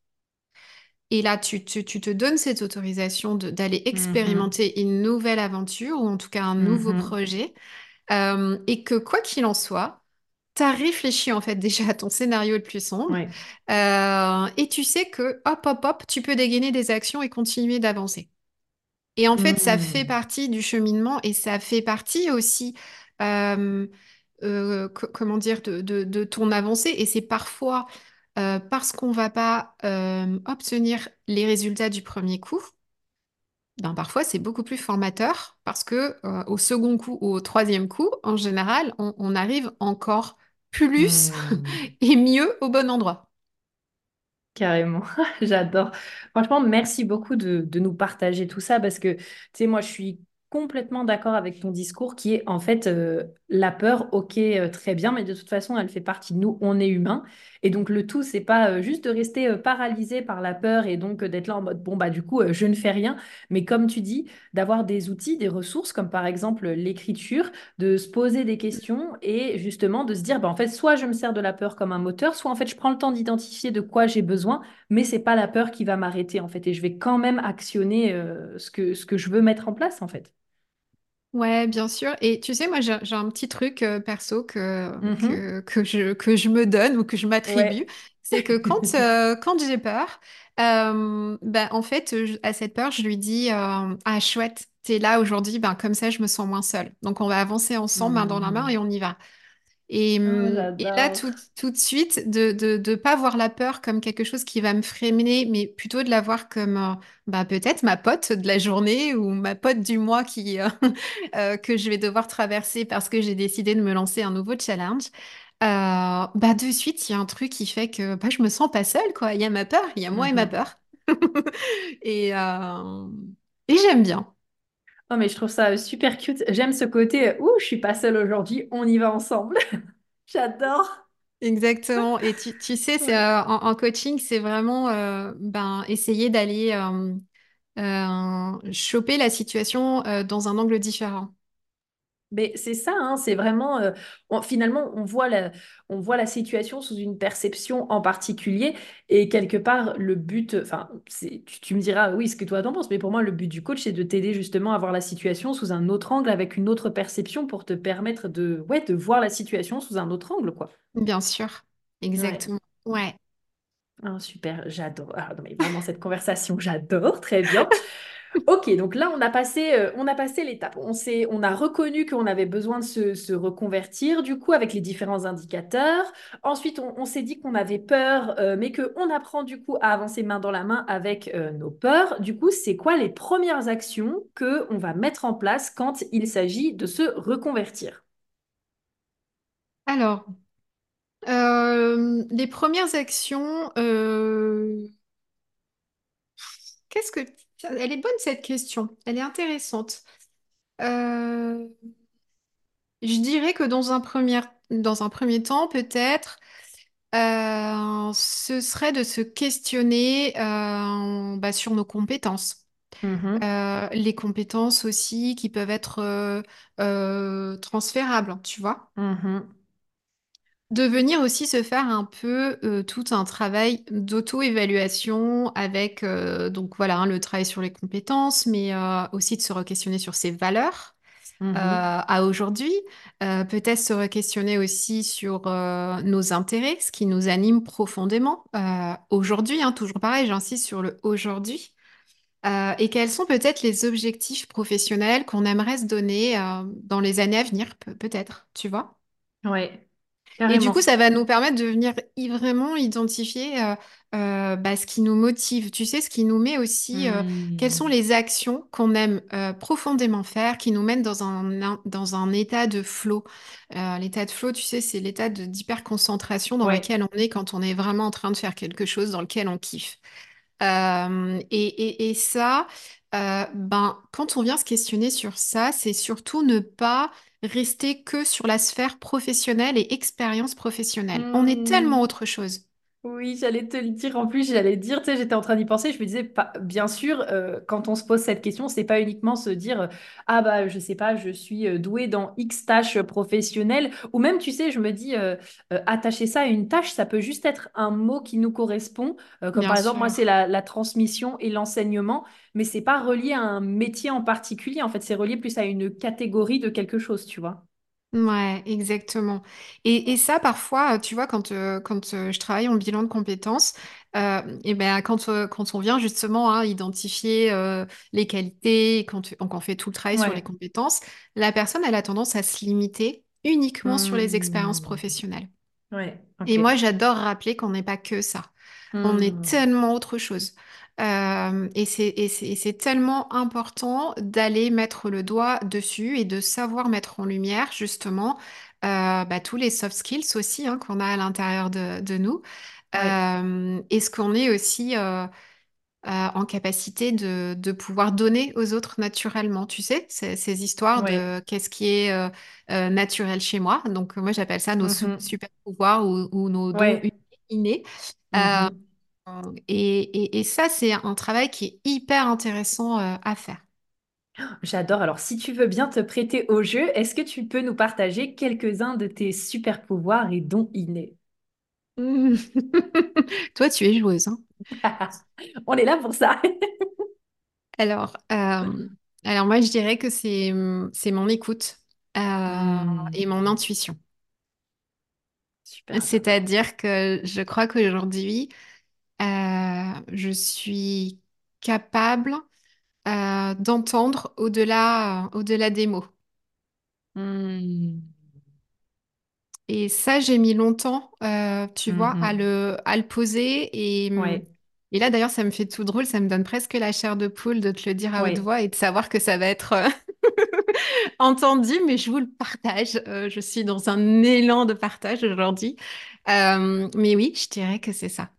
[SPEAKER 2] Et là, tu, tu- tu te donnes cette autorisation d'aller
[SPEAKER 1] Mhm.
[SPEAKER 2] expérimenter une nouvelle aventure ou en tout cas un nouveau
[SPEAKER 1] Mhm.
[SPEAKER 2] projet. Euh, et que quoi qu'il en soit, tu as réfléchi en fait déjà à ton scénario le plus sombre.
[SPEAKER 1] Ouais.
[SPEAKER 2] Euh, et tu sais que hop, hop, hop, tu peux dégainer des actions et continuer d'avancer. Et en fait, ça fait
[SPEAKER 1] Hmm.
[SPEAKER 2] partie du cheminement et ça fait partie aussi, euh, euh, co- comment dire, de, de- de ton avancée. Et c'est parfois euh, parce qu'on va pas obtenir les résultats du premier coup, ben parfois c'est beaucoup plus formateur parce que euh, au second coup ou au troisième coup, en général, on, on arrive encore plus
[SPEAKER 1] Hmm.
[SPEAKER 2] et mieux au bon endroit.
[SPEAKER 1] Carrément, j'adore. Franchement, merci beaucoup de, de nous partager tout ça parce que, tu sais, moi, je suis complètement d'accord avec ton discours qui est en fait euh, la peur, ok, euh, très bien, mais de toute façon, elle fait partie de nous, on est humain. Et donc, le tout, c'est pas euh, juste de rester paralysé par la peur et donc d'être là en mode, bon, bah, du coup, je ne fais rien. Mais comme tu dis, d'avoir des outils, des ressources, comme par exemple l'écriture, de se poser des questions et justement de se dire, bah, en fait, soit je me sers de la peur comme un moteur, soit en fait, je prends le temps d'identifier de quoi j'ai besoin, mais c'est pas la peur qui va m'arrêter, en fait, et je vais quand même actionner ce que, ce que je veux mettre en place, en fait.
[SPEAKER 2] Ouais, bien sûr. Et tu sais, moi, j'ai j'ai un petit truc euh, perso que,
[SPEAKER 1] Mhm.
[SPEAKER 2] que, que je, que je me donne ou que je m'attribue. C'est que quand, euh, quand j'ai peur, euh, ben, en fait, je- à cette peur, je lui dis euh, Ah, chouette, t'es là aujourd'hui, ben, comme ça, je me sens moins seule. Donc, on va avancer ensemble, main dans la main, et
[SPEAKER 1] Mhm.
[SPEAKER 2] on y va. Et,
[SPEAKER 1] Oh,
[SPEAKER 2] hum, et là, tout, tout de suite, de de, de pas voir la peur comme quelque chose qui va me freiner, mais plutôt de la voir comme euh, bah, peut-être ma pote de la journée ou ma pote du mois qui, euh, euh, que je vais devoir traverser parce que j'ai décidé de me lancer un nouveau challenge. Bah, de suite, il y a un truc qui fait que bah, je me sens pas seule, quoi. Il y a ma peur, il y a moi et ma
[SPEAKER 1] Mhm.
[SPEAKER 2] peur. Et, et j'aime bien.
[SPEAKER 1] Oh, mais je trouve ça super cute. J'aime ce côté, ouh, je suis pas seule aujourd'hui, on y va ensemble. J'adore.
[SPEAKER 2] Exactement. Et tu, tu sais, c'est, euh, en, en coaching, c'est vraiment euh, ben, essayer d'aller euh, choper la situation dans un angle différent.
[SPEAKER 1] Mais c'est ça, hein, c'est vraiment, euh, on- finalement, on voit la, on voit la situation sous une perception en particulier et quelque part, le but, enfin, tu, tu me diras, oui, ce que toi t'en penses, mais pour moi, le but du coach, c'est de t'aider justement à voir la situation sous un autre angle, avec une autre perception pour te permettre de, ouais, de voir la situation sous un autre angle, quoi.
[SPEAKER 2] Bien sûr. Exactement. Ouais.
[SPEAKER 1] Ah, super, j'adore. Ah, non, mais vraiment, cette conversation, j'adore, très bien. Ok, donc là, on a passé, euh, on a passé l'étape. On on a reconnu qu'on avait besoin de se, reconvertir, du coup, avec les différents indicateurs. Ensuite, on, s'est dit qu'on avait peur, euh, mais qu'on apprend, du coup, à avancer main dans la main avec euh, nos peurs. Du coup, c'est quoi les premières actions que on va mettre en place quand il s'agit de se reconvertir?
[SPEAKER 2] Alors, les premières actions, qu'est-ce que... Elle est bonne cette question. Elle est intéressante. Euh, je dirais que dans un premier, dans un premier temps, peut-être, euh, ce serait de se questionner euh, bah, sur nos compétences.
[SPEAKER 1] Mhm,
[SPEAKER 2] Euh, les compétences aussi qui peuvent être euh, euh, transférables, tu vois.
[SPEAKER 1] mhm.
[SPEAKER 2] De venir aussi se faire un peu euh, tout un travail d'auto-évaluation avec euh, donc voilà hein, le travail sur les compétences, mais euh, aussi de se re-questionner sur ses valeurs
[SPEAKER 1] Mhm.
[SPEAKER 2] à aujourd'hui, peut-être se re-questionner aussi sur nos intérêts, ce qui nous anime profondément aujourd'hui, hein, toujours pareil, j'insiste sur le aujourd'hui. Et quels sont peut-être les objectifs professionnels qu'on aimerait se donner dans les années à venir, pe- peut-être, tu vois?
[SPEAKER 1] Ouais,
[SPEAKER 2] Et du coup, ça va nous permettre de venir vraiment identifier euh, euh, bah, ce qui nous motive. Tu sais, ce qui nous met aussi, euh, quelles sont
[SPEAKER 1] Hmm.
[SPEAKER 2] les actions qu'on aime profondément faire, qui nous mènent dans un, un- dans un état de flow. L'état de flow, tu sais, c'est l'état d'hyperconcentration dans
[SPEAKER 1] Ouais.
[SPEAKER 2] lequel on est quand on est vraiment en train de faire quelque chose dans lequel on kiffe. Et, et- et ça, ben, quand on vient se questionner sur ça, c'est surtout ne pas rester que sur la sphère professionnelle et expérience professionnelle. On est tellement
[SPEAKER 1] Hmm.
[SPEAKER 2] autre chose.
[SPEAKER 1] Oui, j'allais te le dire. En plus, j'allais dire, tu sais, j'étais en train d'y penser. Je me disais, pas, bien sûr, euh, quand on se pose cette question, c'est pas uniquement se dire, euh, ah bah, je sais pas, je suis euh, doué dans X tâches professionnelles. Ou même, tu sais, je me dis, euh, euh, attacher ça à une tâche, ça peut juste être un mot qui nous correspond. Euh, comme
[SPEAKER 2] Bien
[SPEAKER 1] par exemple, moi, c'est la transmission et l'enseignement, mais c'est pas relié à un métier en particulier. En fait, c'est relié plus à une catégorie de quelque chose, tu vois.
[SPEAKER 2] Ouais, exactement. Et, et ça, parfois, euh, tu vois, quand, euh, quand euh, je travaille en bilan de compétences, euh, et ben, quand, euh, quand on vient justement hein, identifier euh, les qualités, quand, quand on fait tout le travail sur les
[SPEAKER 1] Ouais.
[SPEAKER 2] compétences, la personne, elle a tendance à se limiter uniquement sur les expériences
[SPEAKER 1] Hmm.
[SPEAKER 2] professionnelles.
[SPEAKER 1] Ouais, ok.
[SPEAKER 2] Et moi, j'adore rappeler qu'on n'est pas que ça. On est
[SPEAKER 1] Hmm.
[SPEAKER 2] tellement autre chose. Euh, et c'est, tellement important d'aller mettre le doigt dessus et de savoir mettre en lumière justement euh, bah, tous les soft skills aussi hein, qu'on a à l'intérieur de, de nous.
[SPEAKER 1] Ouais,
[SPEAKER 2] Euh, et ce qu'on est aussi euh, en capacité de, de pouvoir donner aux autres naturellement. Tu sais, ces, ces histoires
[SPEAKER 1] ouais.
[SPEAKER 2] de qu'est-ce qui est naturel chez moi. Donc, moi, j'appelle ça nos
[SPEAKER 1] Mhm.
[SPEAKER 2] super pouvoirs ou, ou nos dons
[SPEAKER 1] Ouais.
[SPEAKER 2] innés.
[SPEAKER 1] Mhm.
[SPEAKER 2] Et, et- et ça, c'est un travail qui est hyper intéressant euh, à faire.
[SPEAKER 1] J'adore. Alors, si tu veux bien te prêter au jeu, est-ce que tu peux nous partager quelques-uns de tes super pouvoirs et dons innés?
[SPEAKER 2] Toi, tu es joueuse, hein?
[SPEAKER 1] On est là pour ça.
[SPEAKER 2] Alors, euh, alors moi, je dirais que c'est c'est mon écoute euh, et
[SPEAKER 1] Hmm.
[SPEAKER 2] mon intuition.
[SPEAKER 1] Super.
[SPEAKER 2] C'est-à-dire que je crois qu'aujourd'hui, je suis capable euh, d'entendre au-delà au-delà des mots.
[SPEAKER 1] Hmm.
[SPEAKER 2] Et ça, j'ai mis longtemps, euh, tu vois, à
[SPEAKER 1] Mhm.
[SPEAKER 2] le, à le poser. Et,
[SPEAKER 1] Ouais,
[SPEAKER 2] et là, d'ailleurs, ça me fait tout drôle, ça me donne presque la chair de poule de te le dire à haute voix et de savoir que ça va être euh, entendu, mais je vous le partage. Euh, je suis dans un élan de partage aujourd'hui. Euh, mais oui, je dirais que c'est ça.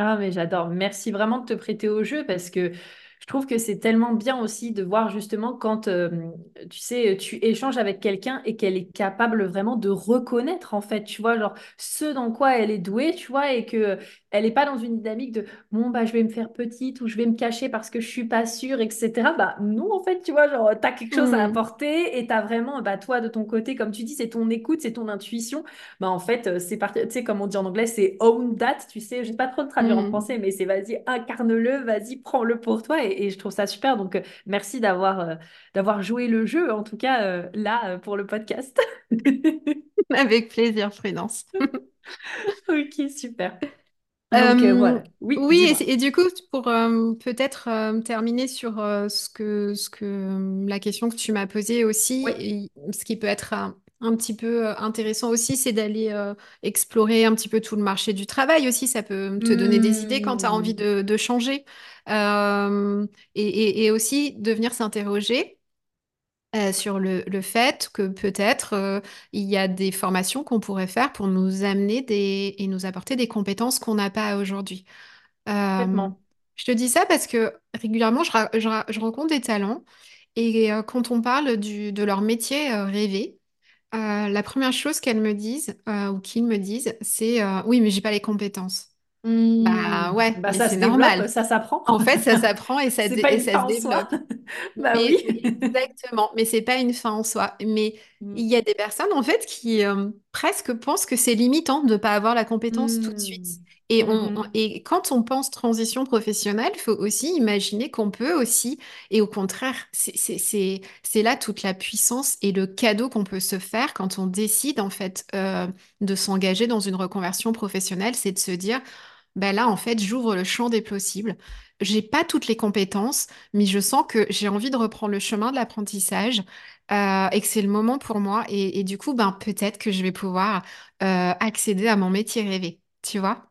[SPEAKER 1] Ah, mais j'adore. Merci vraiment de te prêter au jeu parce que je trouve que c'est tellement bien aussi de voir justement quand euh, tu sais, tu échanges avec quelqu'un et qu'elle est capable vraiment de reconnaître en fait, tu vois, genre ce dans quoi elle est douée, tu vois, et que elle n'est pas dans une dynamique de bon, bah je vais me faire petite ou je vais me cacher parce que je suis pas sûre, etc. Bah non, en fait, tu vois, genre t'as quelque chose à
[SPEAKER 2] Hmm,
[SPEAKER 1] apporter et t'as vraiment, bah toi de ton côté, comme tu dis, c'est ton écoute, c'est ton intuition bah en fait, euh, c'est parti, tu sais, comme on dit en anglais, c'est own that, tu sais, je sais pas trop le traduire en
[SPEAKER 2] hmm.
[SPEAKER 1] français, mais c'est vas-y, incarne-le, vas-y, prends-le pour toi, et, et je trouve ça super, donc euh, merci d'avoir euh, d'avoir joué le jeu, en tout cas, euh, là, pour le podcast.
[SPEAKER 2] Avec plaisir, Prudence.
[SPEAKER 1] Ok, super. Donc euh,
[SPEAKER 2] Euh,
[SPEAKER 1] voilà, oui,
[SPEAKER 2] oui, et, du coup, pour euh, peut-être euh, terminer sur ce que, ce que, la question que tu m'as posée aussi,
[SPEAKER 1] Oui.
[SPEAKER 2] et ce qui peut être un, petit peu intéressant aussi, c'est d'aller explorer un petit peu tout le marché du travail aussi. Ça peut te donner des idées quand tu as envie
[SPEAKER 1] Hmm,
[SPEAKER 2] de, de changer. Et aussi de venir s'interroger euh, sur le, le fait que peut-être euh, il y a des formations qu'on pourrait faire pour nous amener des, et nous apporter des compétences qu'on n'a pas aujourd'hui. Euh,
[SPEAKER 1] complètement.
[SPEAKER 2] je te dis ça parce que régulièrement, je, ra- je ra- je rencontre des talents et quand on parle du- de leur métier rêvé, la première chose qu'elles me disent ou qu'ils me disent, c'est oui, mais j'ai pas les compétences. Bah ouais,
[SPEAKER 1] Bah ça
[SPEAKER 2] c'est normal.
[SPEAKER 1] ça s'apprend.
[SPEAKER 2] En fait, ça s'apprend et ça,
[SPEAKER 1] C'est
[SPEAKER 2] dé-
[SPEAKER 1] pas
[SPEAKER 2] et ça
[SPEAKER 1] fin
[SPEAKER 2] se
[SPEAKER 1] en soi.
[SPEAKER 2] développe.
[SPEAKER 1] Bah
[SPEAKER 2] Mais,
[SPEAKER 1] oui.
[SPEAKER 2] exactement, mais c'est pas une fin en soi. Mais il
[SPEAKER 1] Mm.
[SPEAKER 2] y a des personnes en fait qui euh, presque pensent que c'est limitant de ne pas avoir la compétence tout de suite.
[SPEAKER 1] Mm.
[SPEAKER 2] Et, on, on- et quand on pense transition professionnelle, il faut aussi imaginer qu'on peut aussi, et au contraire, c'est là toute la puissance et le cadeau qu'on peut se faire quand on décide en fait euh, de s'engager dans une reconversion professionnelle, c'est de se dire, ben là en fait j'ouvre le champ des possibles. J'ai pas toutes les compétences, mais je sens que j'ai envie de reprendre le chemin de l'apprentissage euh, et que c'est le moment pour moi. Et, et du coup, ben, peut-être que je vais pouvoir euh, accéder à mon métier rêvé. Tu vois?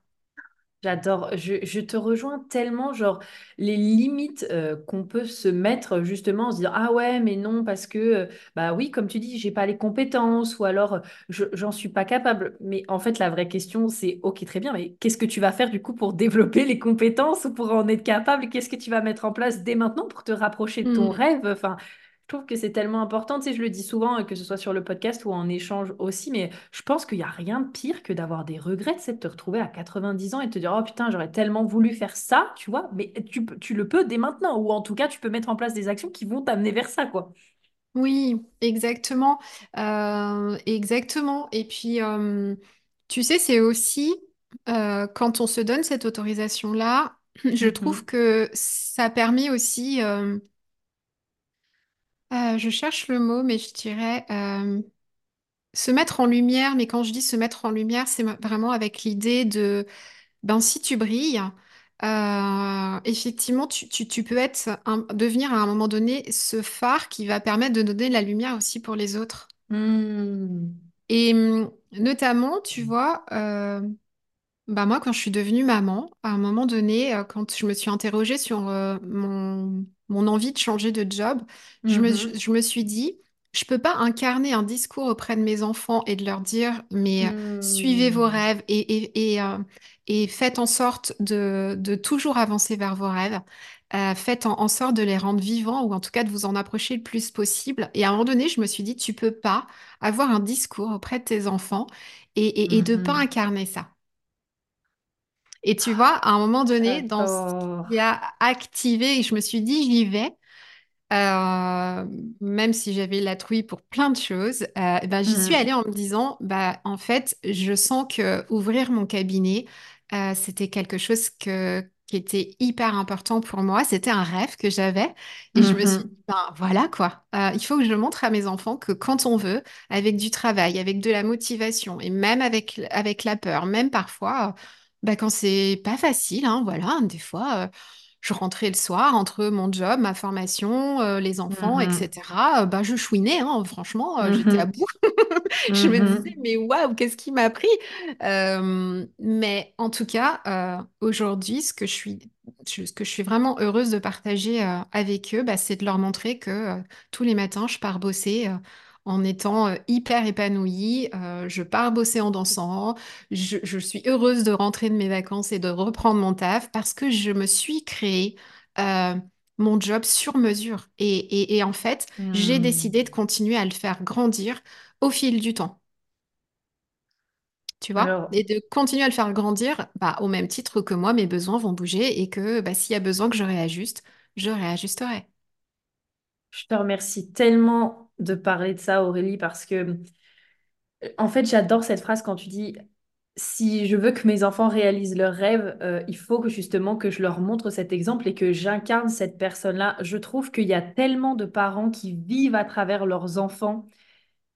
[SPEAKER 1] J'adore, je, je te rejoins tellement, genre les limites euh, qu'on peut se mettre justement en se disant ah ouais mais non parce que euh, bah oui comme tu dis j'ai pas les compétences ou alors euh, je, j'en suis pas capable. Mais en fait la vraie question c'est ok très bien mais qu'est-ce que tu vas faire du coup pour développer les compétences ou pour en être capable? Qu'est-ce que tu vas mettre en place dès maintenant pour te rapprocher de ton
[SPEAKER 2] Mm.
[SPEAKER 1] rêve? Enfin je trouve que c'est tellement important, tu sais, je le dis souvent, euh, que ce soit sur le podcast ou en échange aussi, mais je pense qu'il n'y a rien de pire que d'avoir des regrets, c'est de te retrouver à 90 ans et de te dire, oh putain, j'aurais tellement voulu faire ça, tu vois, mais tu, le peux dès maintenant, ou en tout cas, tu peux mettre en place des actions qui vont t'amener vers ça, quoi.
[SPEAKER 2] Oui, exactement. Euh, exactement. Et puis, euh, tu sais, c'est aussi euh, quand on se donne cette autorisation-là, je trouve
[SPEAKER 1] Mhm.
[SPEAKER 2] que ça permet aussi, euh, je cherche le mot, mais je dirais euh, se mettre en lumière. Mais quand je dis se mettre en lumière, c'est vraiment avec l'idée de Ben, si tu brilles, euh, effectivement, tu, tu- tu peux être un- devenir à un moment donné ce phare qui va permettre de donner la lumière aussi pour les autres.
[SPEAKER 1] Hmm.
[SPEAKER 2] Et hum, notamment, tu vois, euh, bah moi, quand je suis devenue maman, à un moment donné, euh, quand je me suis interrogée sur euh, mon, mon envie de changer de job, je me, je, je me suis dit, je peux pas incarner un discours auprès de mes enfants et de leur dire, mais euh, suivez vos
[SPEAKER 1] Hmm.
[SPEAKER 2] rêves et, et, et, euh, et faites en sorte de, de toujours avancer vers vos rêves. Euh, faites en, en sorte de les rendre vivants ou en tout cas de vous en approcher le plus possible. Et à un moment donné, je me suis dit, tu peux pas avoir un discours auprès de tes enfants et, et, et de pas
[SPEAKER 1] Mhm.
[SPEAKER 2] incarner ça. Et tu vois, à un moment donné, dans ce qui a activé, je me suis dit, j'y vais. Euh, même si j'avais la trouille pour plein de choses, euh, ben, j'y suis allée
[SPEAKER 1] Hmm.
[SPEAKER 2] en me disant, bah, en fait, je sens que ouvrir mon cabinet, euh, c'était quelque chose que, qui était hyper important pour moi. C'était un rêve que j'avais. Et je me suis dit,
[SPEAKER 1] Mhm.
[SPEAKER 2] ben voilà quoi. Il faut que je montre à mes enfants que quand on veut, avec du travail, avec de la motivation, et même avec, avec la peur, même parfois, ben, quand c'est pas facile, hein, voilà, des fois. euh, je rentrais le soir entre mon job, ma formation, euh, les enfants, etc. euh, bah, je chouinais, hein, franchement, euh, j'étais à bout. Je me disais,
[SPEAKER 1] Mhm.
[SPEAKER 2] mais waouh, qu'est-ce qui m'a pris? Mais en tout cas, aujourd'hui, ce que je suis, je- ce que je suis vraiment heureuse de partager avec eux, bah, c'est de leur montrer que tous les matins, je pars bosser. En étant euh, hyper épanouie, Euh, je pars bosser en dansant, je, je suis heureuse de rentrer de mes vacances et de reprendre mon taf parce que je me suis créé euh, mon job sur mesure. Et, et et en fait, j'ai
[SPEAKER 1] Hmm.
[SPEAKER 2] décidé de continuer à le faire grandir au fil du temps, tu vois,
[SPEAKER 1] Alors,
[SPEAKER 2] et de continuer à le faire grandir bah, au même titre que moi, mes besoins vont bouger et que bah, s'il y a besoin que je réajuste, je réajusterai.
[SPEAKER 1] je te remercie tellement de parler de ça, Aurélie, parce que En fait, j'adore cette phrase quand tu dis, si je veux que mes enfants réalisent leurs rêves, euh, il faut que justement que je leur montre cet exemple et que j'incarne cette personne-là. Je trouve qu'il y a tellement de parents qui vivent à travers leurs enfants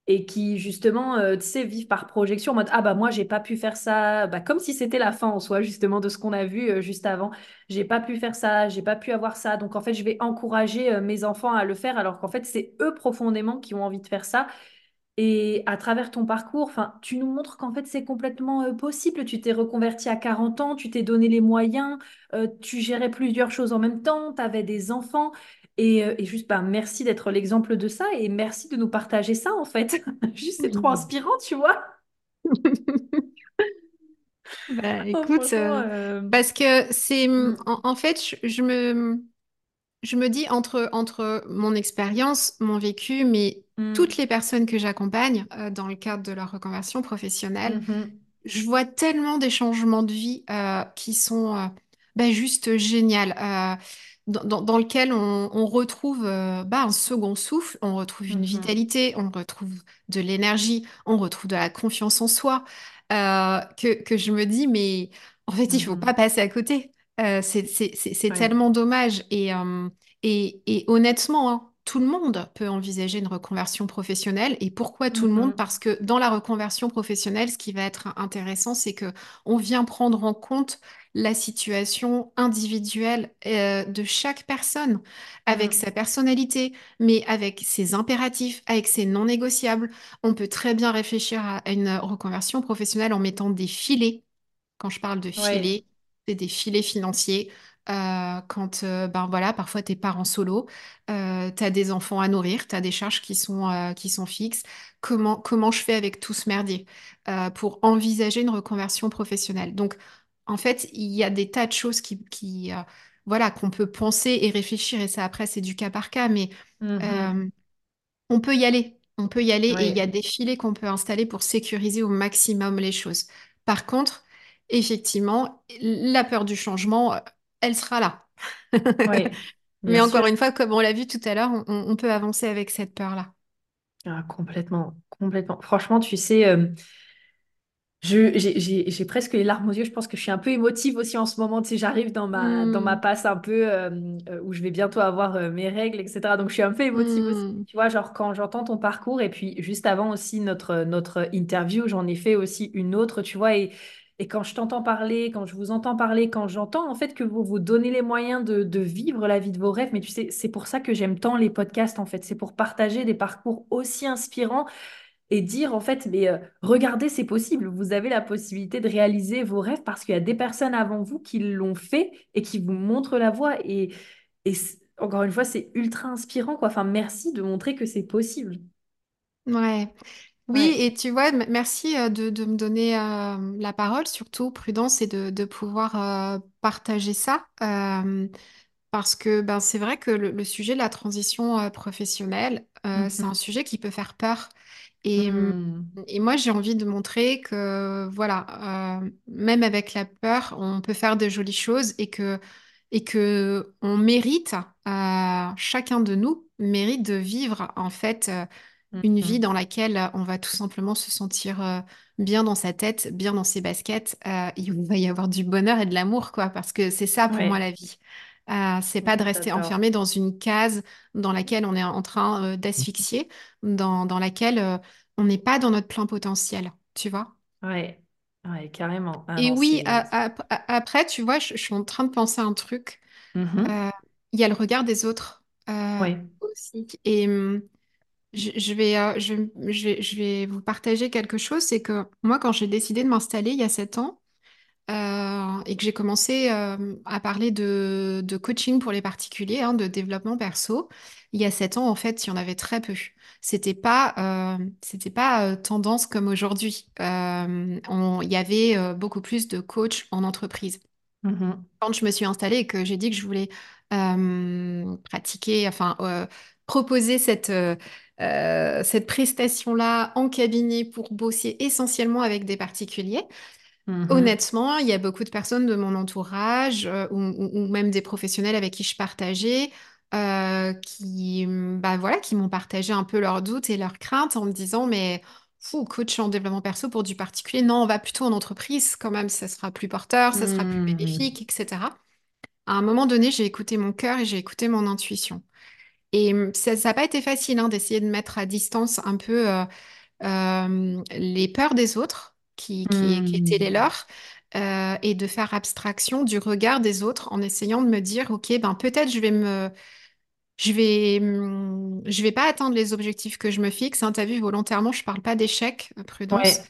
[SPEAKER 1] et qui justement, euh, tu sais, vivent par projection en mode, ah bah moi, j'ai pas pu faire ça, bah, comme si c'était la fin en soi, justement, de ce qu'on a vu euh, juste avant. J'ai pas pu faire ça, j'ai pas pu avoir ça. Donc en fait, je vais encourager euh, mes enfants à le faire alors qu'en fait, c'est eux profondément qui ont envie de faire ça. Et à travers ton parcours, enfin, tu nous montres qu'en fait, c'est complètement euh, possible. Tu t'es reconverti à 40 ans, tu t'es donné les moyens, tu gérais plusieurs choses en même temps, tu avais des enfants. Et, euh, et juste, bah, merci d'être l'exemple de ça et merci de nous partager ça, en fait. Juste, c'est trop inspirant, tu vois.
[SPEAKER 2] Bah,
[SPEAKER 1] Oh,
[SPEAKER 2] écoute, euh,
[SPEAKER 1] euh,
[SPEAKER 2] parce que c'est en,
[SPEAKER 1] mm,
[SPEAKER 2] en fait, je, je me, je me dis entre, entre mon expérience, mon vécu, mais toutes
[SPEAKER 1] mm,
[SPEAKER 2] les personnes que j'accompagne euh, dans le cadre de leur reconversion professionnelle,
[SPEAKER 1] mhm,
[SPEAKER 2] je vois tellement des changements de vie euh, qui sont bah, juste géniaux. Dans, lequel on, on retrouve euh, bah, un second souffle, on retrouve une
[SPEAKER 1] Mhm.
[SPEAKER 2] vitalité, on retrouve de l'énergie, on retrouve de la confiance en soi, euh, que, que je me dis, mais en fait, il faut pas
[SPEAKER 1] Mhm.
[SPEAKER 2] passer à côté. Euh, c'est
[SPEAKER 1] Ouais.
[SPEAKER 2] tellement dommage. Et, et, et honnêtement, hein, tout le monde peut envisager une reconversion professionnelle. Et pourquoi tout le monde?
[SPEAKER 1] Mhm.
[SPEAKER 2] Parce que dans la reconversion professionnelle, ce qui va être intéressant, c'est que on vient prendre en compte la situation individuelle euh, de chaque personne, avec
[SPEAKER 1] Mhm.
[SPEAKER 2] sa personnalité, mais avec ses impératifs, avec ses non négociables. On peut très bien réfléchir à une reconversion professionnelle en mettant des filets quand je parle de
[SPEAKER 1] Ouais.
[SPEAKER 2] filets, c'est des filets financiers. Euh, quand euh, ben voilà, parfois t'es parent solo, euh, t'as des enfants à nourrir, t'as des charges qui sont, euh, qui sont fixes. Comment, comment je fais avec tout ce merdier pour envisager une reconversion professionnelle? Donc, en fait, il y a des tas de choses qui, qui, euh, voilà, qu'on peut penser et réfléchir, et ça après, c'est du cas par cas, mais
[SPEAKER 1] Mhm.
[SPEAKER 2] euh, on peut y aller. On peut y aller et il y a des filets qu'on peut installer pour sécuriser au maximum les choses. Par contre, effectivement, la peur du changement, elle sera là. Mais encore une fois, comme on l'a vu tout à l'heure, on, peut avancer avec cette peur-là.
[SPEAKER 1] Ah, complètement. Complètement. Franchement, tu sais. euh, j'ai, j'ai- j'ai presque les larmes aux yeux. Je pense que je suis un peu émotive aussi en ce moment. Tu sais, j'arrive dans ma, dans ma
[SPEAKER 2] Hmm,
[SPEAKER 1] passe un peu euh, euh, où je vais bientôt avoir euh, mes règles, etc. Donc, je suis un peu émotive aussi.
[SPEAKER 2] hmm,
[SPEAKER 1] Tu vois, genre quand j'entends ton parcours et puis juste avant aussi notre, notre interview, j'en ai fait aussi une autre, tu vois. Et, et quand je t'entends parler, quand je vous entends parler, quand j'entends en fait que vous vous donnez les moyens de, de vivre la vie de vos rêves, mais tu sais, c'est pour ça que j'aime tant les podcasts en fait. C'est pour partager des parcours aussi inspirants et dire en fait, mais euh, regardez, c'est possible, vous avez la possibilité de réaliser vos rêves parce qu'il y a des personnes avant vous qui l'ont fait et qui vous montrent la voie. Et, et encore une fois, c'est ultra inspirant, quoi. Enfin, merci de montrer que c'est possible.
[SPEAKER 2] ouais. Oui,
[SPEAKER 1] Ouais.
[SPEAKER 2] et tu vois, merci euh, de, de me donner euh, la parole, surtout prudence et de, de pouvoir euh, partager ça. Euh, Parce que ben, c'est vrai que le, le sujet de la transition professionnelle, c'est un
[SPEAKER 1] Mhm.
[SPEAKER 2] sujet qui peut faire peur. Et, hum,
[SPEAKER 1] Hmm.
[SPEAKER 2] et moi, j'ai envie de montrer que, voilà, euh, même avec la peur, on peut faire de jolies choses et que, et que on mérite, euh, chacun de nous mérite de vivre, en fait, euh, une vie
[SPEAKER 1] Mhm.
[SPEAKER 2] dans laquelle on va tout simplement se sentir bien dans sa tête, bien dans ses baskets. et il va y avoir du bonheur et de l'amour, quoi, parce que c'est ça pour moi la vie. Euh, c'est pas de rester enfermé dans une case dans laquelle on est en train euh, d'asphyxier, dans, dans laquelle euh, on n'est pas dans notre plein potentiel, tu vois?
[SPEAKER 1] Ouais, ouais, carrément. Ah
[SPEAKER 2] Et
[SPEAKER 1] non,
[SPEAKER 2] oui,
[SPEAKER 1] c'est...
[SPEAKER 2] a- a- a- après, tu vois, je, je suis en train de penser à un truc.
[SPEAKER 1] Mhm.
[SPEAKER 2] Euh, Il y a le regard des autres euh,
[SPEAKER 1] Ouais.
[SPEAKER 2] aussi. Et hum, je, je vais, euh, je, je vais, je vais vous partager quelque chose. C'est que moi, quand j'ai décidé de m'installer il y a sept ans, euh, et que j'ai commencé euh, à parler de, de coaching pour les particuliers, hein, de développement perso. Il y a sept ans, en fait, il y en avait très peu. C'était pas, euh, c'était pas tendance comme aujourd'hui. Il y avait beaucoup plus de coachs en entreprise.
[SPEAKER 1] Mhm.
[SPEAKER 2] Quand je me suis installée et que j'ai dit que je voulais pratiquer, enfin, proposer cette, cette prestation-là en cabinet pour bosser essentiellement avec des particuliers,
[SPEAKER 1] Mhm.
[SPEAKER 2] Honnêtement, il y a beaucoup de personnes de mon entourage euh, ou, même des professionnels avec qui je partageais euh, qui, bah voilà, qui m'ont partagé un peu leurs doutes et leurs craintes en me disant, mais fou, coach en développement perso pour du particulier, non, on va plutôt en entreprise quand même, ça sera plus porteur, ça sera plus
[SPEAKER 1] Mhm.
[SPEAKER 2] bénéfique, etc. À un moment donné, j'ai écouté mon cœur et j'ai écouté mon intuition. Et hum, ça n'a pas été facile hein, d'essayer de mettre à distance un peu euh, les peurs des autres qui, qui, qui étaient les
[SPEAKER 1] Mhm.
[SPEAKER 2] leurs euh, et de faire abstraction du regard des autres en essayant de me dire, OK, ben peut-être je vais me... Je vais, hum, je vais pas atteindre les objectifs que je me fixe. Hein, t'as vu, volontairement, je parle pas d'échec, euh, prudence.
[SPEAKER 1] Ouais.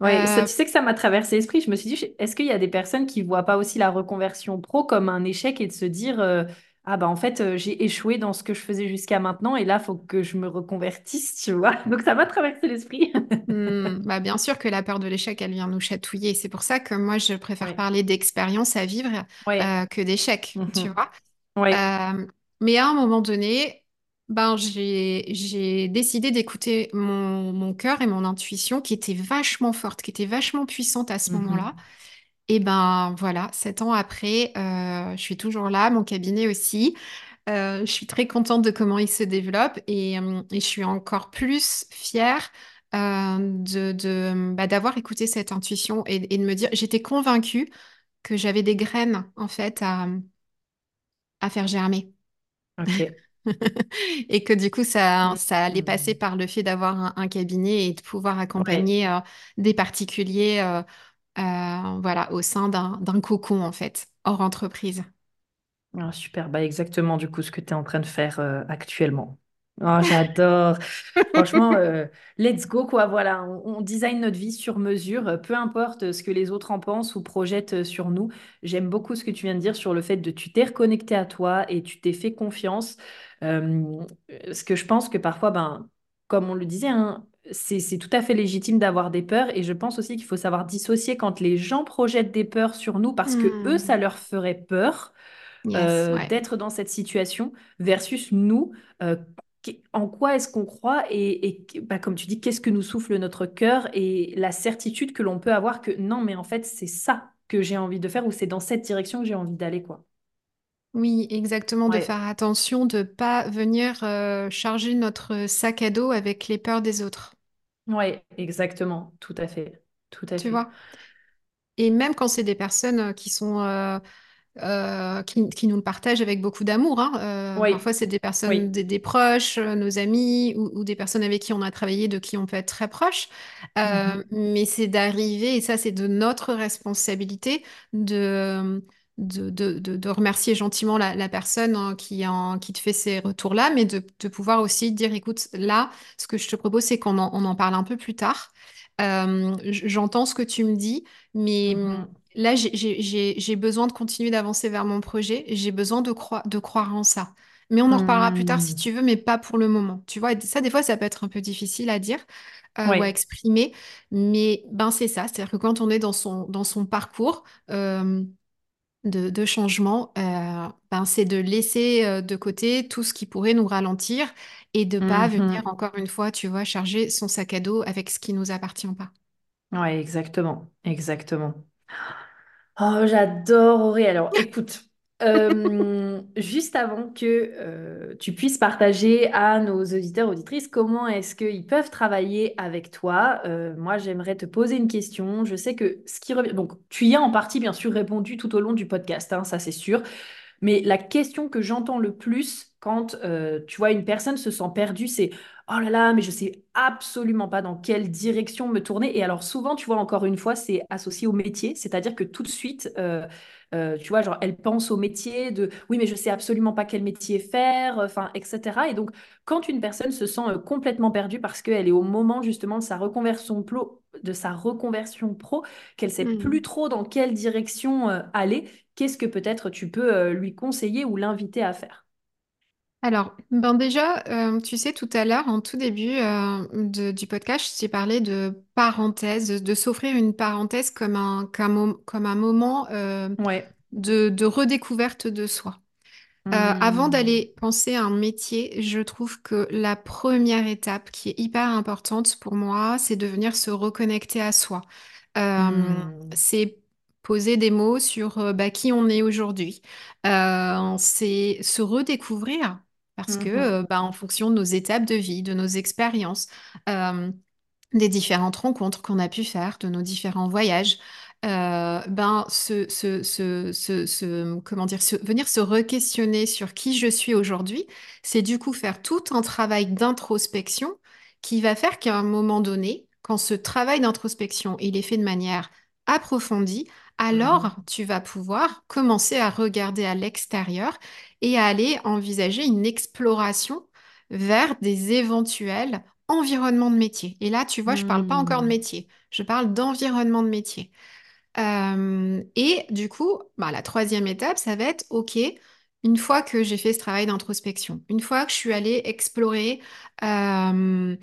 [SPEAKER 1] Ouais, ça,
[SPEAKER 2] Euh,
[SPEAKER 1] tu sais que ça m'a traversé l'esprit. Je me suis dit, est-ce qu'il y a des personnes qui voient pas aussi la reconversion pro comme un échec et de se dire, euh, ah bah en fait, euh, j'ai échoué dans ce que je faisais jusqu'à maintenant et là, faut que je me reconvertisse, tu vois. Donc ça m'a traversé l'esprit.
[SPEAKER 2] Hmm, bah bien sûr que la peur de l'échec, elle vient nous chatouiller. C'est pour ça que moi, je préfère
[SPEAKER 1] Ouais,
[SPEAKER 2] parler d'expérience à vivre
[SPEAKER 1] ouais,
[SPEAKER 2] euh, que d'échec, tu
[SPEAKER 1] mhm,
[SPEAKER 2] vois.
[SPEAKER 1] ouais,
[SPEAKER 2] Euh, mais à un moment donné, ben, j'ai, décidé d'écouter mon, mon cœur et mon intuition qui étaient vachement fortes, qui étaient vachement puissantes à ce moment-là.
[SPEAKER 1] mhm,
[SPEAKER 2] Et ben voilà, sept ans après, euh, je suis toujours là, mon cabinet aussi. Euh, je suis très contente de comment il se développe et, euh, et je suis encore plus fière euh, de, de- bah, d'avoir écouté cette intuition et, et de me dire, j'étais convaincue que j'avais des graines en fait à, à faire germer. Et que du coup, ça, ça allait passer
[SPEAKER 1] Mhm.
[SPEAKER 2] par le fait d'avoir un, un cabinet et de pouvoir
[SPEAKER 1] Ouais.
[SPEAKER 2] accompagner euh, des particuliers euh, voilà, au sein d'un, cocon en fait, hors entreprise.
[SPEAKER 1] Ah, super, bah exactement du coup ce que tu es en train de faire euh, actuellement. Oh, j'adore. Franchement, euh, let's go quoi. Voilà, on, on design notre vie sur mesure, euh, peu importe ce que les autres en pensent ou projettent euh, sur nous. J'aime beaucoup ce que tu viens de dire sur le fait de tu t'es reconnecté à toi et tu t'es fait confiance. Euh, ce que je pense que parfois, ben, comme on le disait, hein, c'est, tout à fait légitime d'avoir des peurs et je pense aussi qu'il faut savoir dissocier quand les gens projettent des peurs sur nous parce que eux, ça
[SPEAKER 2] Hmm.
[SPEAKER 1] leur ferait peur
[SPEAKER 2] Yes,
[SPEAKER 1] euh,
[SPEAKER 2] ouais.
[SPEAKER 1] d'être dans cette situation versus nous, euh, en quoi est-ce qu'on croit et, et bah, comme tu dis, qu'est-ce que nous souffle notre cœur et la certitude que l'on peut avoir que non, mais en fait, c'est ça que j'ai envie de faire ou c'est dans cette direction que j'ai envie d'aller, quoi.
[SPEAKER 2] Oui, exactement, de
[SPEAKER 1] Ouais,
[SPEAKER 2] faire attention de pas venir euh, charger notre sac à dos avec les peurs des autres,
[SPEAKER 1] ouais, exactement, tout à fait, tout à
[SPEAKER 2] tu
[SPEAKER 1] fait.
[SPEAKER 2] vois? Et même quand c'est des personnes euh, qui sont euh, euh, qui, qui nous le partagent avec beaucoup d'amour. hein. Euh,
[SPEAKER 1] Oui,
[SPEAKER 2] parfois, c'est des personnes,
[SPEAKER 1] oui.
[SPEAKER 2] des, des proches, euh, nos amis, ou, ou des personnes avec qui on a travaillé, de qui on peut être très proche. Euh,
[SPEAKER 1] Mhm,
[SPEAKER 2] mais c'est d'arriver, et ça, c'est de notre responsabilité, de, de, de, de- de remercier gentiment la, la personne hein, qui, en, qui te fait ces retours-là, mais de, de pouvoir aussi dire, écoute, là, ce que je te propose, c'est qu'on en, on en parle un peu plus tard. Euh, j'entends ce que tu me dis, mais
[SPEAKER 1] mhm,
[SPEAKER 2] Là, j'ai besoin de continuer d'avancer vers mon projet. J'ai besoin de, croi- de croire en ça. Mais on en reparlera plus tard si
[SPEAKER 1] mhm.
[SPEAKER 2] tu veux, mais pas pour le moment. Tu vois, ça, des fois, ça peut être un peu difficile à dire euh, ou à exprimer. Mais ben, c'est ça. C'est-à-dire que quand on est dans son, dans son parcours euh, de, de changement, euh, ben, c'est de laisser euh, de côté tout ce qui pourrait nous ralentir et de pas venir,
[SPEAKER 1] Mhm.
[SPEAKER 2] encore une fois, tu vois, charger son sac à dos avec ce qui nous appartient pas.
[SPEAKER 1] Ouais, exactement, exactement. Oh, j'adore Auré. Alors, écoute, euh, juste avant que euh, tu puisses partager à nos auditeurs, auditrices, comment est-ce qu'ils peuvent travailler avec toi, euh, moi, j'aimerais te poser une question. Je sais que ce qui revient... Donc, tu y as en partie, bien sûr, répondu tout au long du podcast, hein, ça c'est sûr. Mais la question que j'entends le plus quand tu vois une personne se sent perdue, c'est Oh là là, mais je sais absolument pas dans quelle direction me tourner. Et alors souvent, tu vois, encore une fois, c'est associé au métier, c'est-à-dire que tout de suite, euh, euh, tu vois, genre, elle pense au métier de oui, mais je sais absolument pas quel métier faire, enfin, etc. Et donc, quand une personne se sent euh, complètement perdue parce qu'elle est au moment justement de sa reconversion pro, de sa reconversion pro, qu'elle sait plus
[SPEAKER 2] Hmm.
[SPEAKER 1] trop dans quelle direction euh, aller, qu'est-ce que peut-être tu peux euh, lui conseiller ou l'inviter à faire?
[SPEAKER 2] Alors, ben déjà, euh, tu sais, tout à l'heure, en tout début euh, de- du podcast, je t'ai parlé de parenthèse, de, de s'offrir une parenthèse comme un, comme un, comme un moment euh,
[SPEAKER 1] Ouais.
[SPEAKER 2] de, de redécouverte de soi. Euh, avant
[SPEAKER 1] Hmm.
[SPEAKER 2] d'aller penser à un métier, je trouve que la première étape qui est hyper importante pour moi, c'est de venir se reconnecter à soi. Euh,
[SPEAKER 1] Hmm.
[SPEAKER 2] c'est poser des mots sur euh, bah, qui on est aujourd'hui. Euh, c'est se redécouvrir parce que
[SPEAKER 1] Mhm.
[SPEAKER 2] euh, bah, en fonction de nos étapes de vie, de nos expériences, des différentes rencontres qu'on a pu faire, de nos différents voyages, euh, ben se, se- comment dire, venir se re-questionner sur qui je suis aujourd'hui, c'est du coup faire tout un travail d'introspection qui va faire qu'à un moment donné, quand ce travail d'introspection il est fait de manière approfondie, alors
[SPEAKER 1] Mhm.
[SPEAKER 2] tu vas pouvoir commencer à regarder à l'extérieur et à aller envisager une exploration vers des éventuels environnement de métier. Et là, tu vois, je parle pas encore de
[SPEAKER 1] Hmm.
[SPEAKER 2] métier, je parle d'environnement de métier. Euh, et du coup, bah, la troisième étape, ça va être, OK, une fois que j'ai fait ce travail d'introspection, une fois que je suis allée explorer un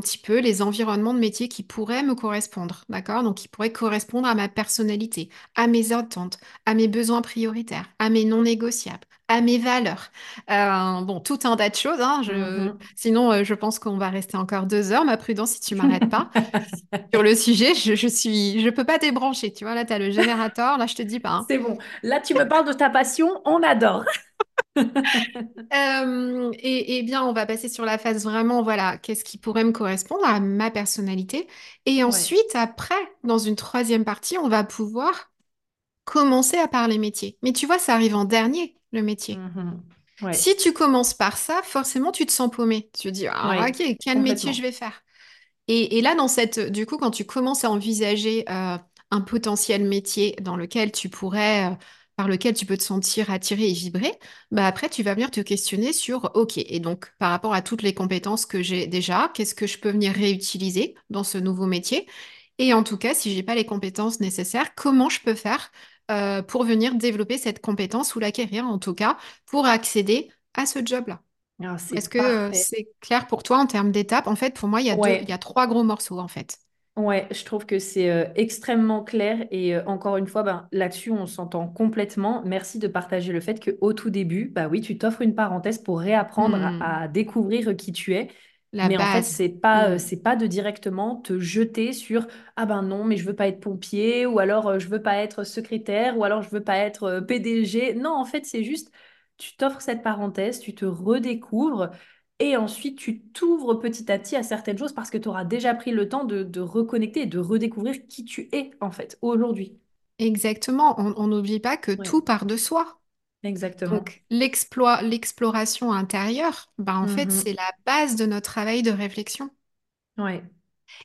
[SPEAKER 2] petit peu les environnements de métier qui pourraient me correspondre, d'accord? Donc, qui pourraient correspondre à ma personnalité, à mes attentes, à mes besoins prioritaires, à mes non négociables, à mes valeurs. Euh, bon, tout un tas de choses. hein, je...
[SPEAKER 1] Mhm.
[SPEAKER 2] Sinon, euh, je pense qu'on va rester encore deux heures. Ma prudence, si tu m'arrêtes pas. Sur le sujet, je, je suis, je peux pas débrancher. Tu vois, là, tu as le générateur. Là, je te dis pas. hein.
[SPEAKER 1] C'est bon. Là, tu me parles de ta passion, on adore.
[SPEAKER 2] Euh, et, et bien, on va passer sur la phase vraiment, voilà, qu'est-ce qui pourrait me correspondre à ma personnalité. Et
[SPEAKER 1] Ouais.
[SPEAKER 2] ensuite, après, dans une troisième partie, on va pouvoir commencer à parler métier. Mais tu vois, ça arrive en dernier, le métier.
[SPEAKER 1] Ouais.
[SPEAKER 2] Si tu commences par ça, forcément, tu te sens paumé. Tu te dis, ah,
[SPEAKER 1] Ouais.
[SPEAKER 2] ok, quel métier je vais faire? Et, et là, dans cette, du coup, quand tu commences à envisager euh, un potentiel métier dans lequel tu pourrais, euh, par lequel tu peux te sentir attiré et vibrer, bah après, tu vas venir te questionner sur, OK, et donc par rapport à toutes les compétences que j'ai déjà, qu'est-ce que je peux venir réutiliser dans ce nouveau métier? Et en tout cas, si j'ai pas les compétences nécessaires, comment je peux faire euh, pour venir développer cette compétence ou l'acquérir, en tout cas, pour accéder à ce job-là?
[SPEAKER 1] Ah,
[SPEAKER 2] Est-ce que euh, c'est clair pour toi en termes d'étapes? En fait, pour moi, il y a deux, il y
[SPEAKER 1] Ouais.
[SPEAKER 2] a trois gros morceaux en fait.
[SPEAKER 1] Ouais, je trouve que c'est euh, extrêmement clair et euh, encore une fois, ben, là-dessus, on s'entend complètement. Merci de partager le fait qu'au tout début, bah oui, tu t'offres une parenthèse pour réapprendre à, à découvrir qui tu es.
[SPEAKER 2] La
[SPEAKER 1] Mais en fait, c'est pas, euh,
[SPEAKER 2] Hmm.
[SPEAKER 1] c'est pas de directement te jeter sur ah ben non, mais je veux pas être pompier ou alors euh, je veux pas être secrétaire ou alors je veux pas être euh, PDG. Non, en fait, c'est juste tu t'offres cette parenthèse, tu te redécouvres et ensuite tu t'ouvres petit à petit à certaines choses parce que tu auras déjà pris le temps de, de reconnecter et de redécouvrir qui tu es en fait aujourd'hui.
[SPEAKER 2] Exactement. On on n'oublie pas que
[SPEAKER 1] Ouais,
[SPEAKER 2] tout part de soi.
[SPEAKER 1] Exactement.
[SPEAKER 2] Donc, l'exploit, l'exploration intérieure, ben, en fait,
[SPEAKER 1] Mhm.
[SPEAKER 2] c'est la base de notre travail de réflexion.
[SPEAKER 1] Ouais.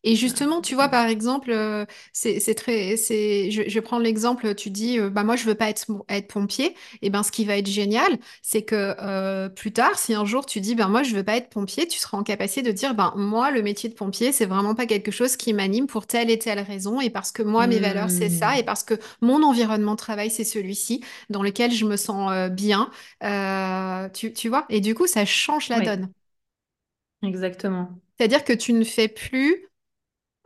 [SPEAKER 2] Et justement, tu vois, par exemple, euh, c'est très, c'est, je, prendre l'exemple, tu dis, euh, bah moi, je veux pas être, être pompier. Et ben, ce qui va être génial, c'est que euh, plus tard, si un jour tu dis, ben moi, je veux pas être pompier, tu seras en capacité de dire, ben moi, le métier de pompier, c'est vraiment pas quelque chose qui m'anime pour telle et telle raison, et parce que moi, mes valeurs, c'est ça, et
[SPEAKER 1] Hmm.
[SPEAKER 2] parce que mon environnement de travail, c'est celui-ci, dans lequel je me sens euh, bien. Tu, tu vois? Et du coup, ça change la donne.
[SPEAKER 1] exactement.
[SPEAKER 2] C'est-à-dire que tu ne fais plus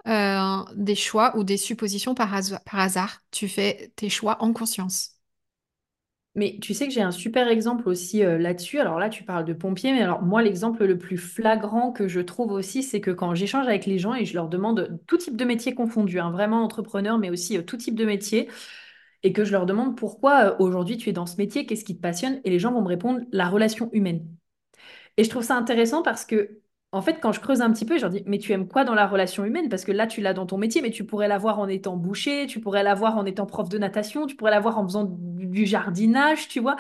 [SPEAKER 2] euh, des choix ou des suppositions par, hasard-. Tu fais tes choix en conscience.
[SPEAKER 1] Mais tu sais que j'ai un super exemple aussi euh, là-dessus. Alors là, tu parles de pompiers, mais alors moi, l'exemple le plus flagrant que je trouve aussi, c'est que quand j'échange avec les gens et je leur demande tout type de métier confondu, hein, vraiment entrepreneur, mais aussi euh, tout type de métier, et que je leur demande pourquoi aujourd'hui tu es dans ce métier, qu'est-ce qui te passionne, et les gens vont me répondre la relation humaine. Et je trouve ça intéressant parce que, en fait, quand je creuse un petit peu, je leur dis, mais tu aimes quoi dans la relation humaine? Parce que là, tu l'as dans ton métier, mais tu pourrais l'avoir en étant boucher, tu pourrais l'avoir en étant prof de natation, tu pourrais l'avoir en faisant du jardinage, tu vois?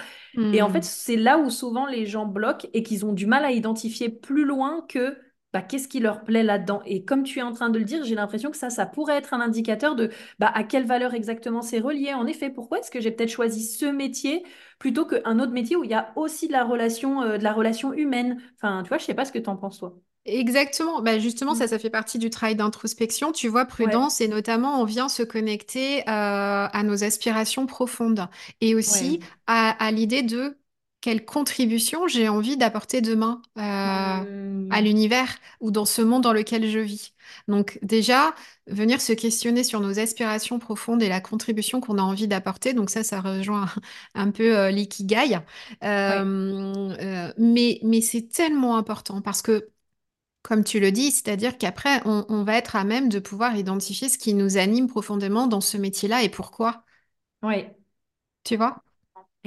[SPEAKER 1] Et en fait,
[SPEAKER 2] Hmm.
[SPEAKER 1] c'est là où souvent les gens bloquent et qu'ils ont du mal à identifier plus loin que bah, qu'est-ce qui leur plaît là-dedans? Et comme tu es en train de le dire, j'ai l'impression que ça, ça pourrait être un indicateur de bah, à quelle valeur exactement c'est relié. En effet, pourquoi est-ce que j'ai peut-être choisi ce métier plutôt qu'un autre métier où il y a aussi de la relation, euh, de la relation humaine? Enfin, tu vois, je sais pas ce que tu en penses, toi.
[SPEAKER 2] Exactement. Bah justement, ça,
[SPEAKER 1] Mm.
[SPEAKER 2] ça fait partie du travail d'introspection. Tu vois,
[SPEAKER 1] Ouais,
[SPEAKER 2] prudence, et notamment, on vient se connecter euh, à nos aspirations profondes et aussi
[SPEAKER 1] ouais.
[SPEAKER 2] à, à l'idée de quelle contribution j'ai envie d'apporter demain euh, à
[SPEAKER 1] Hmm.
[SPEAKER 2] l'univers ou dans ce monde dans lequel je vis. Donc déjà, venir se questionner sur nos aspirations profondes et la contribution qu'on a envie d'apporter. Donc ça, ça rejoint un peu euh, l'ikigai. Euh, euh, mais mais c'est tellement important parce que comme tu le dis, c'est-à-dire qu'après, on, on va être à même de pouvoir identifier ce qui nous anime profondément dans ce métier-là et pourquoi,
[SPEAKER 1] ouais.
[SPEAKER 2] tu vois?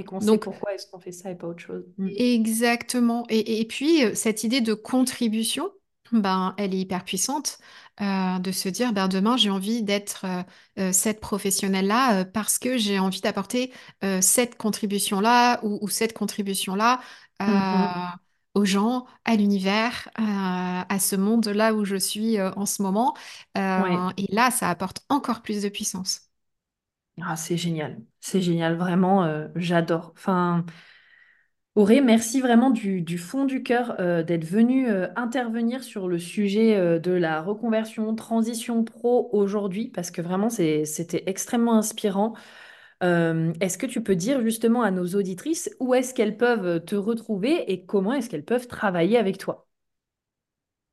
[SPEAKER 1] Et qu'on sait
[SPEAKER 2] Donc,
[SPEAKER 1] pourquoi est-ce qu'on fait ça et pas autre chose. Mm.
[SPEAKER 2] exactement. Et, et puis, euh, cette idée de contribution, ben, elle est hyper puissante, euh, de se dire, ben, demain, j'ai envie d'être euh, cette professionnelle-là euh, parce que j'ai envie d'apporter cette contribution-là ou, ou cette contribution-là
[SPEAKER 1] Mhm.
[SPEAKER 2] euh, aux gens, à l'univers, euh, à ce monde-là où je suis euh, en ce moment.
[SPEAKER 1] Ouais.
[SPEAKER 2] Et là, ça apporte encore plus de puissance.
[SPEAKER 1] Ah, c'est génial. C'est génial, vraiment, euh, j'adore. Auré, merci vraiment du, fond du cœur euh, d'être venu euh, intervenir sur le sujet de la reconversion, transition pro aujourd'hui, parce que vraiment, c'était extrêmement inspirant. Est-ce que tu peux dire justement à nos auditrices où est-ce qu'elles peuvent te retrouver et comment est-ce qu'elles peuvent travailler avec toi?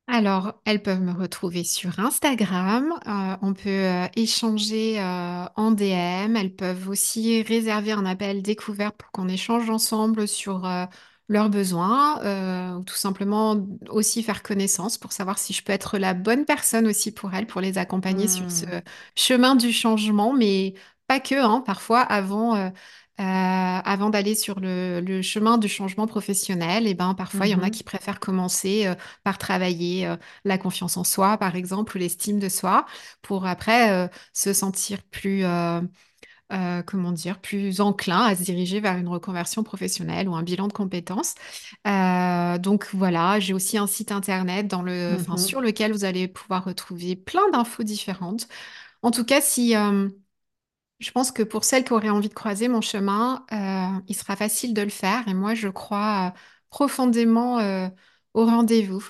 [SPEAKER 2] Alors, elles peuvent me retrouver sur Instagram. Euh, on peut euh, échanger euh, en DM. Elles peuvent aussi réserver un appel découvert pour qu'on échange ensemble sur euh, leurs besoins, euh, ou tout simplement aussi faire connaissance pour savoir si je peux être la bonne personne aussi pour elles, pour les accompagner sur ce
[SPEAKER 1] Hmm.
[SPEAKER 2] chemin du changement, mais pas que, hein, parfois avant. euh, euh, avant d'aller sur le, le chemin du changement professionnel, et ben parfois il y en a qui
[SPEAKER 1] Mhm.
[SPEAKER 2] préfèrent commencer euh, par travailler euh, la confiance en soi, par exemple, ou l'estime de soi, pour après se sentir plus, comment dire, plus enclin à se diriger vers une reconversion professionnelle ou un bilan de compétences. Donc voilà, j'ai aussi un site internet dans le, enfin,
[SPEAKER 1] Mhm.
[SPEAKER 2] sur lequel vous allez pouvoir retrouver plein d'infos différentes. En tout cas, si je pense que pour celles qui auraient envie de croiser mon chemin, euh, il sera facile de le faire. Et moi, je crois euh, profondément euh, au rendez-vous.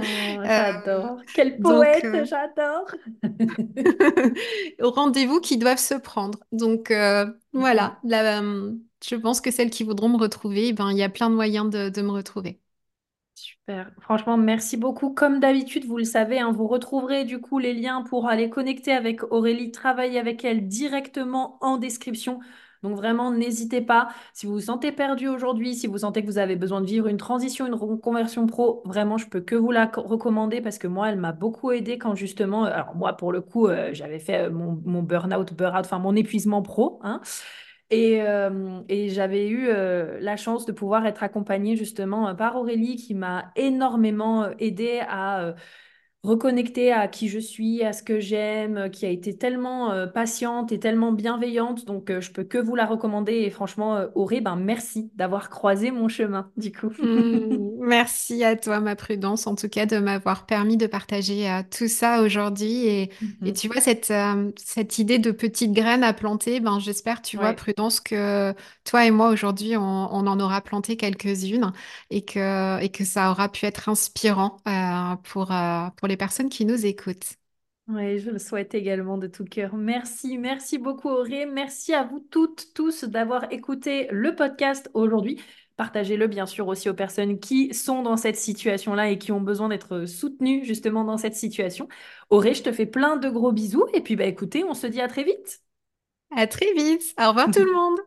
[SPEAKER 1] Oh,
[SPEAKER 2] euh,
[SPEAKER 1] j'adore. Quel poète, j'adore.
[SPEAKER 2] au rendez-vous qui doivent se prendre. Donc, voilà.
[SPEAKER 1] Mhm.
[SPEAKER 2] Là, je pense que celles qui voudront me retrouver, eh ben, il y a plein de moyens de, de me retrouver.
[SPEAKER 1] Super. Franchement, merci beaucoup. Comme d'habitude, vous le savez, hein, vous retrouverez du coup les liens pour aller connecter avec Aurélie, travailler avec elle directement en description. Donc vraiment, n'hésitez pas. Si vous vous sentez perdu aujourd'hui, si vous sentez que vous avez besoin de vivre une transition, une reconversion pro, vraiment, je peux que vous la co- recommander parce que moi, elle m'a beaucoup aidé quand justement, euh, alors moi, pour le coup, euh, j'avais fait euh, mon, burn-out, enfin mon épuisement pro, hein. Et, euh, et j'avais eu euh, la chance de pouvoir être accompagnée justement euh, par Aurélie qui m'a énormément aidée à reconnecter à qui je suis, à ce que j'aime, euh, qui a été tellement euh, patiente et tellement bienveillante. Donc euh, je peux que vous la recommander. Et franchement, euh, Auré, ben merci d'avoir croisé mon chemin du coup.
[SPEAKER 2] Hmm, merci à toi, ma prudence, en tout cas, de m'avoir permis de partager tout ça aujourd'hui. Et, et
[SPEAKER 1] Mhm.
[SPEAKER 2] tu vois, cette, cette idée de petite graine à planter, ben, j'espère, tu vois, prudence, que toi et moi, aujourd'hui, on, on en aura planté quelques-unes et que, et que ça aura pu être inspirant euh, pour, euh, pour les personnes qui nous écoutent.
[SPEAKER 1] Oui, je le souhaite également de tout cœur. Merci, merci beaucoup Auré. Merci à vous toutes, tous d'avoir écouté le podcast aujourd'hui. Partagez-le bien sûr aussi aux personnes qui sont dans cette situation-là et qui ont besoin d'être soutenues justement dans cette situation. Auré, je te fais plein de gros bisous et puis bah écoutez, on se dit à très vite.
[SPEAKER 2] À très vite. Au revoir tout le monde.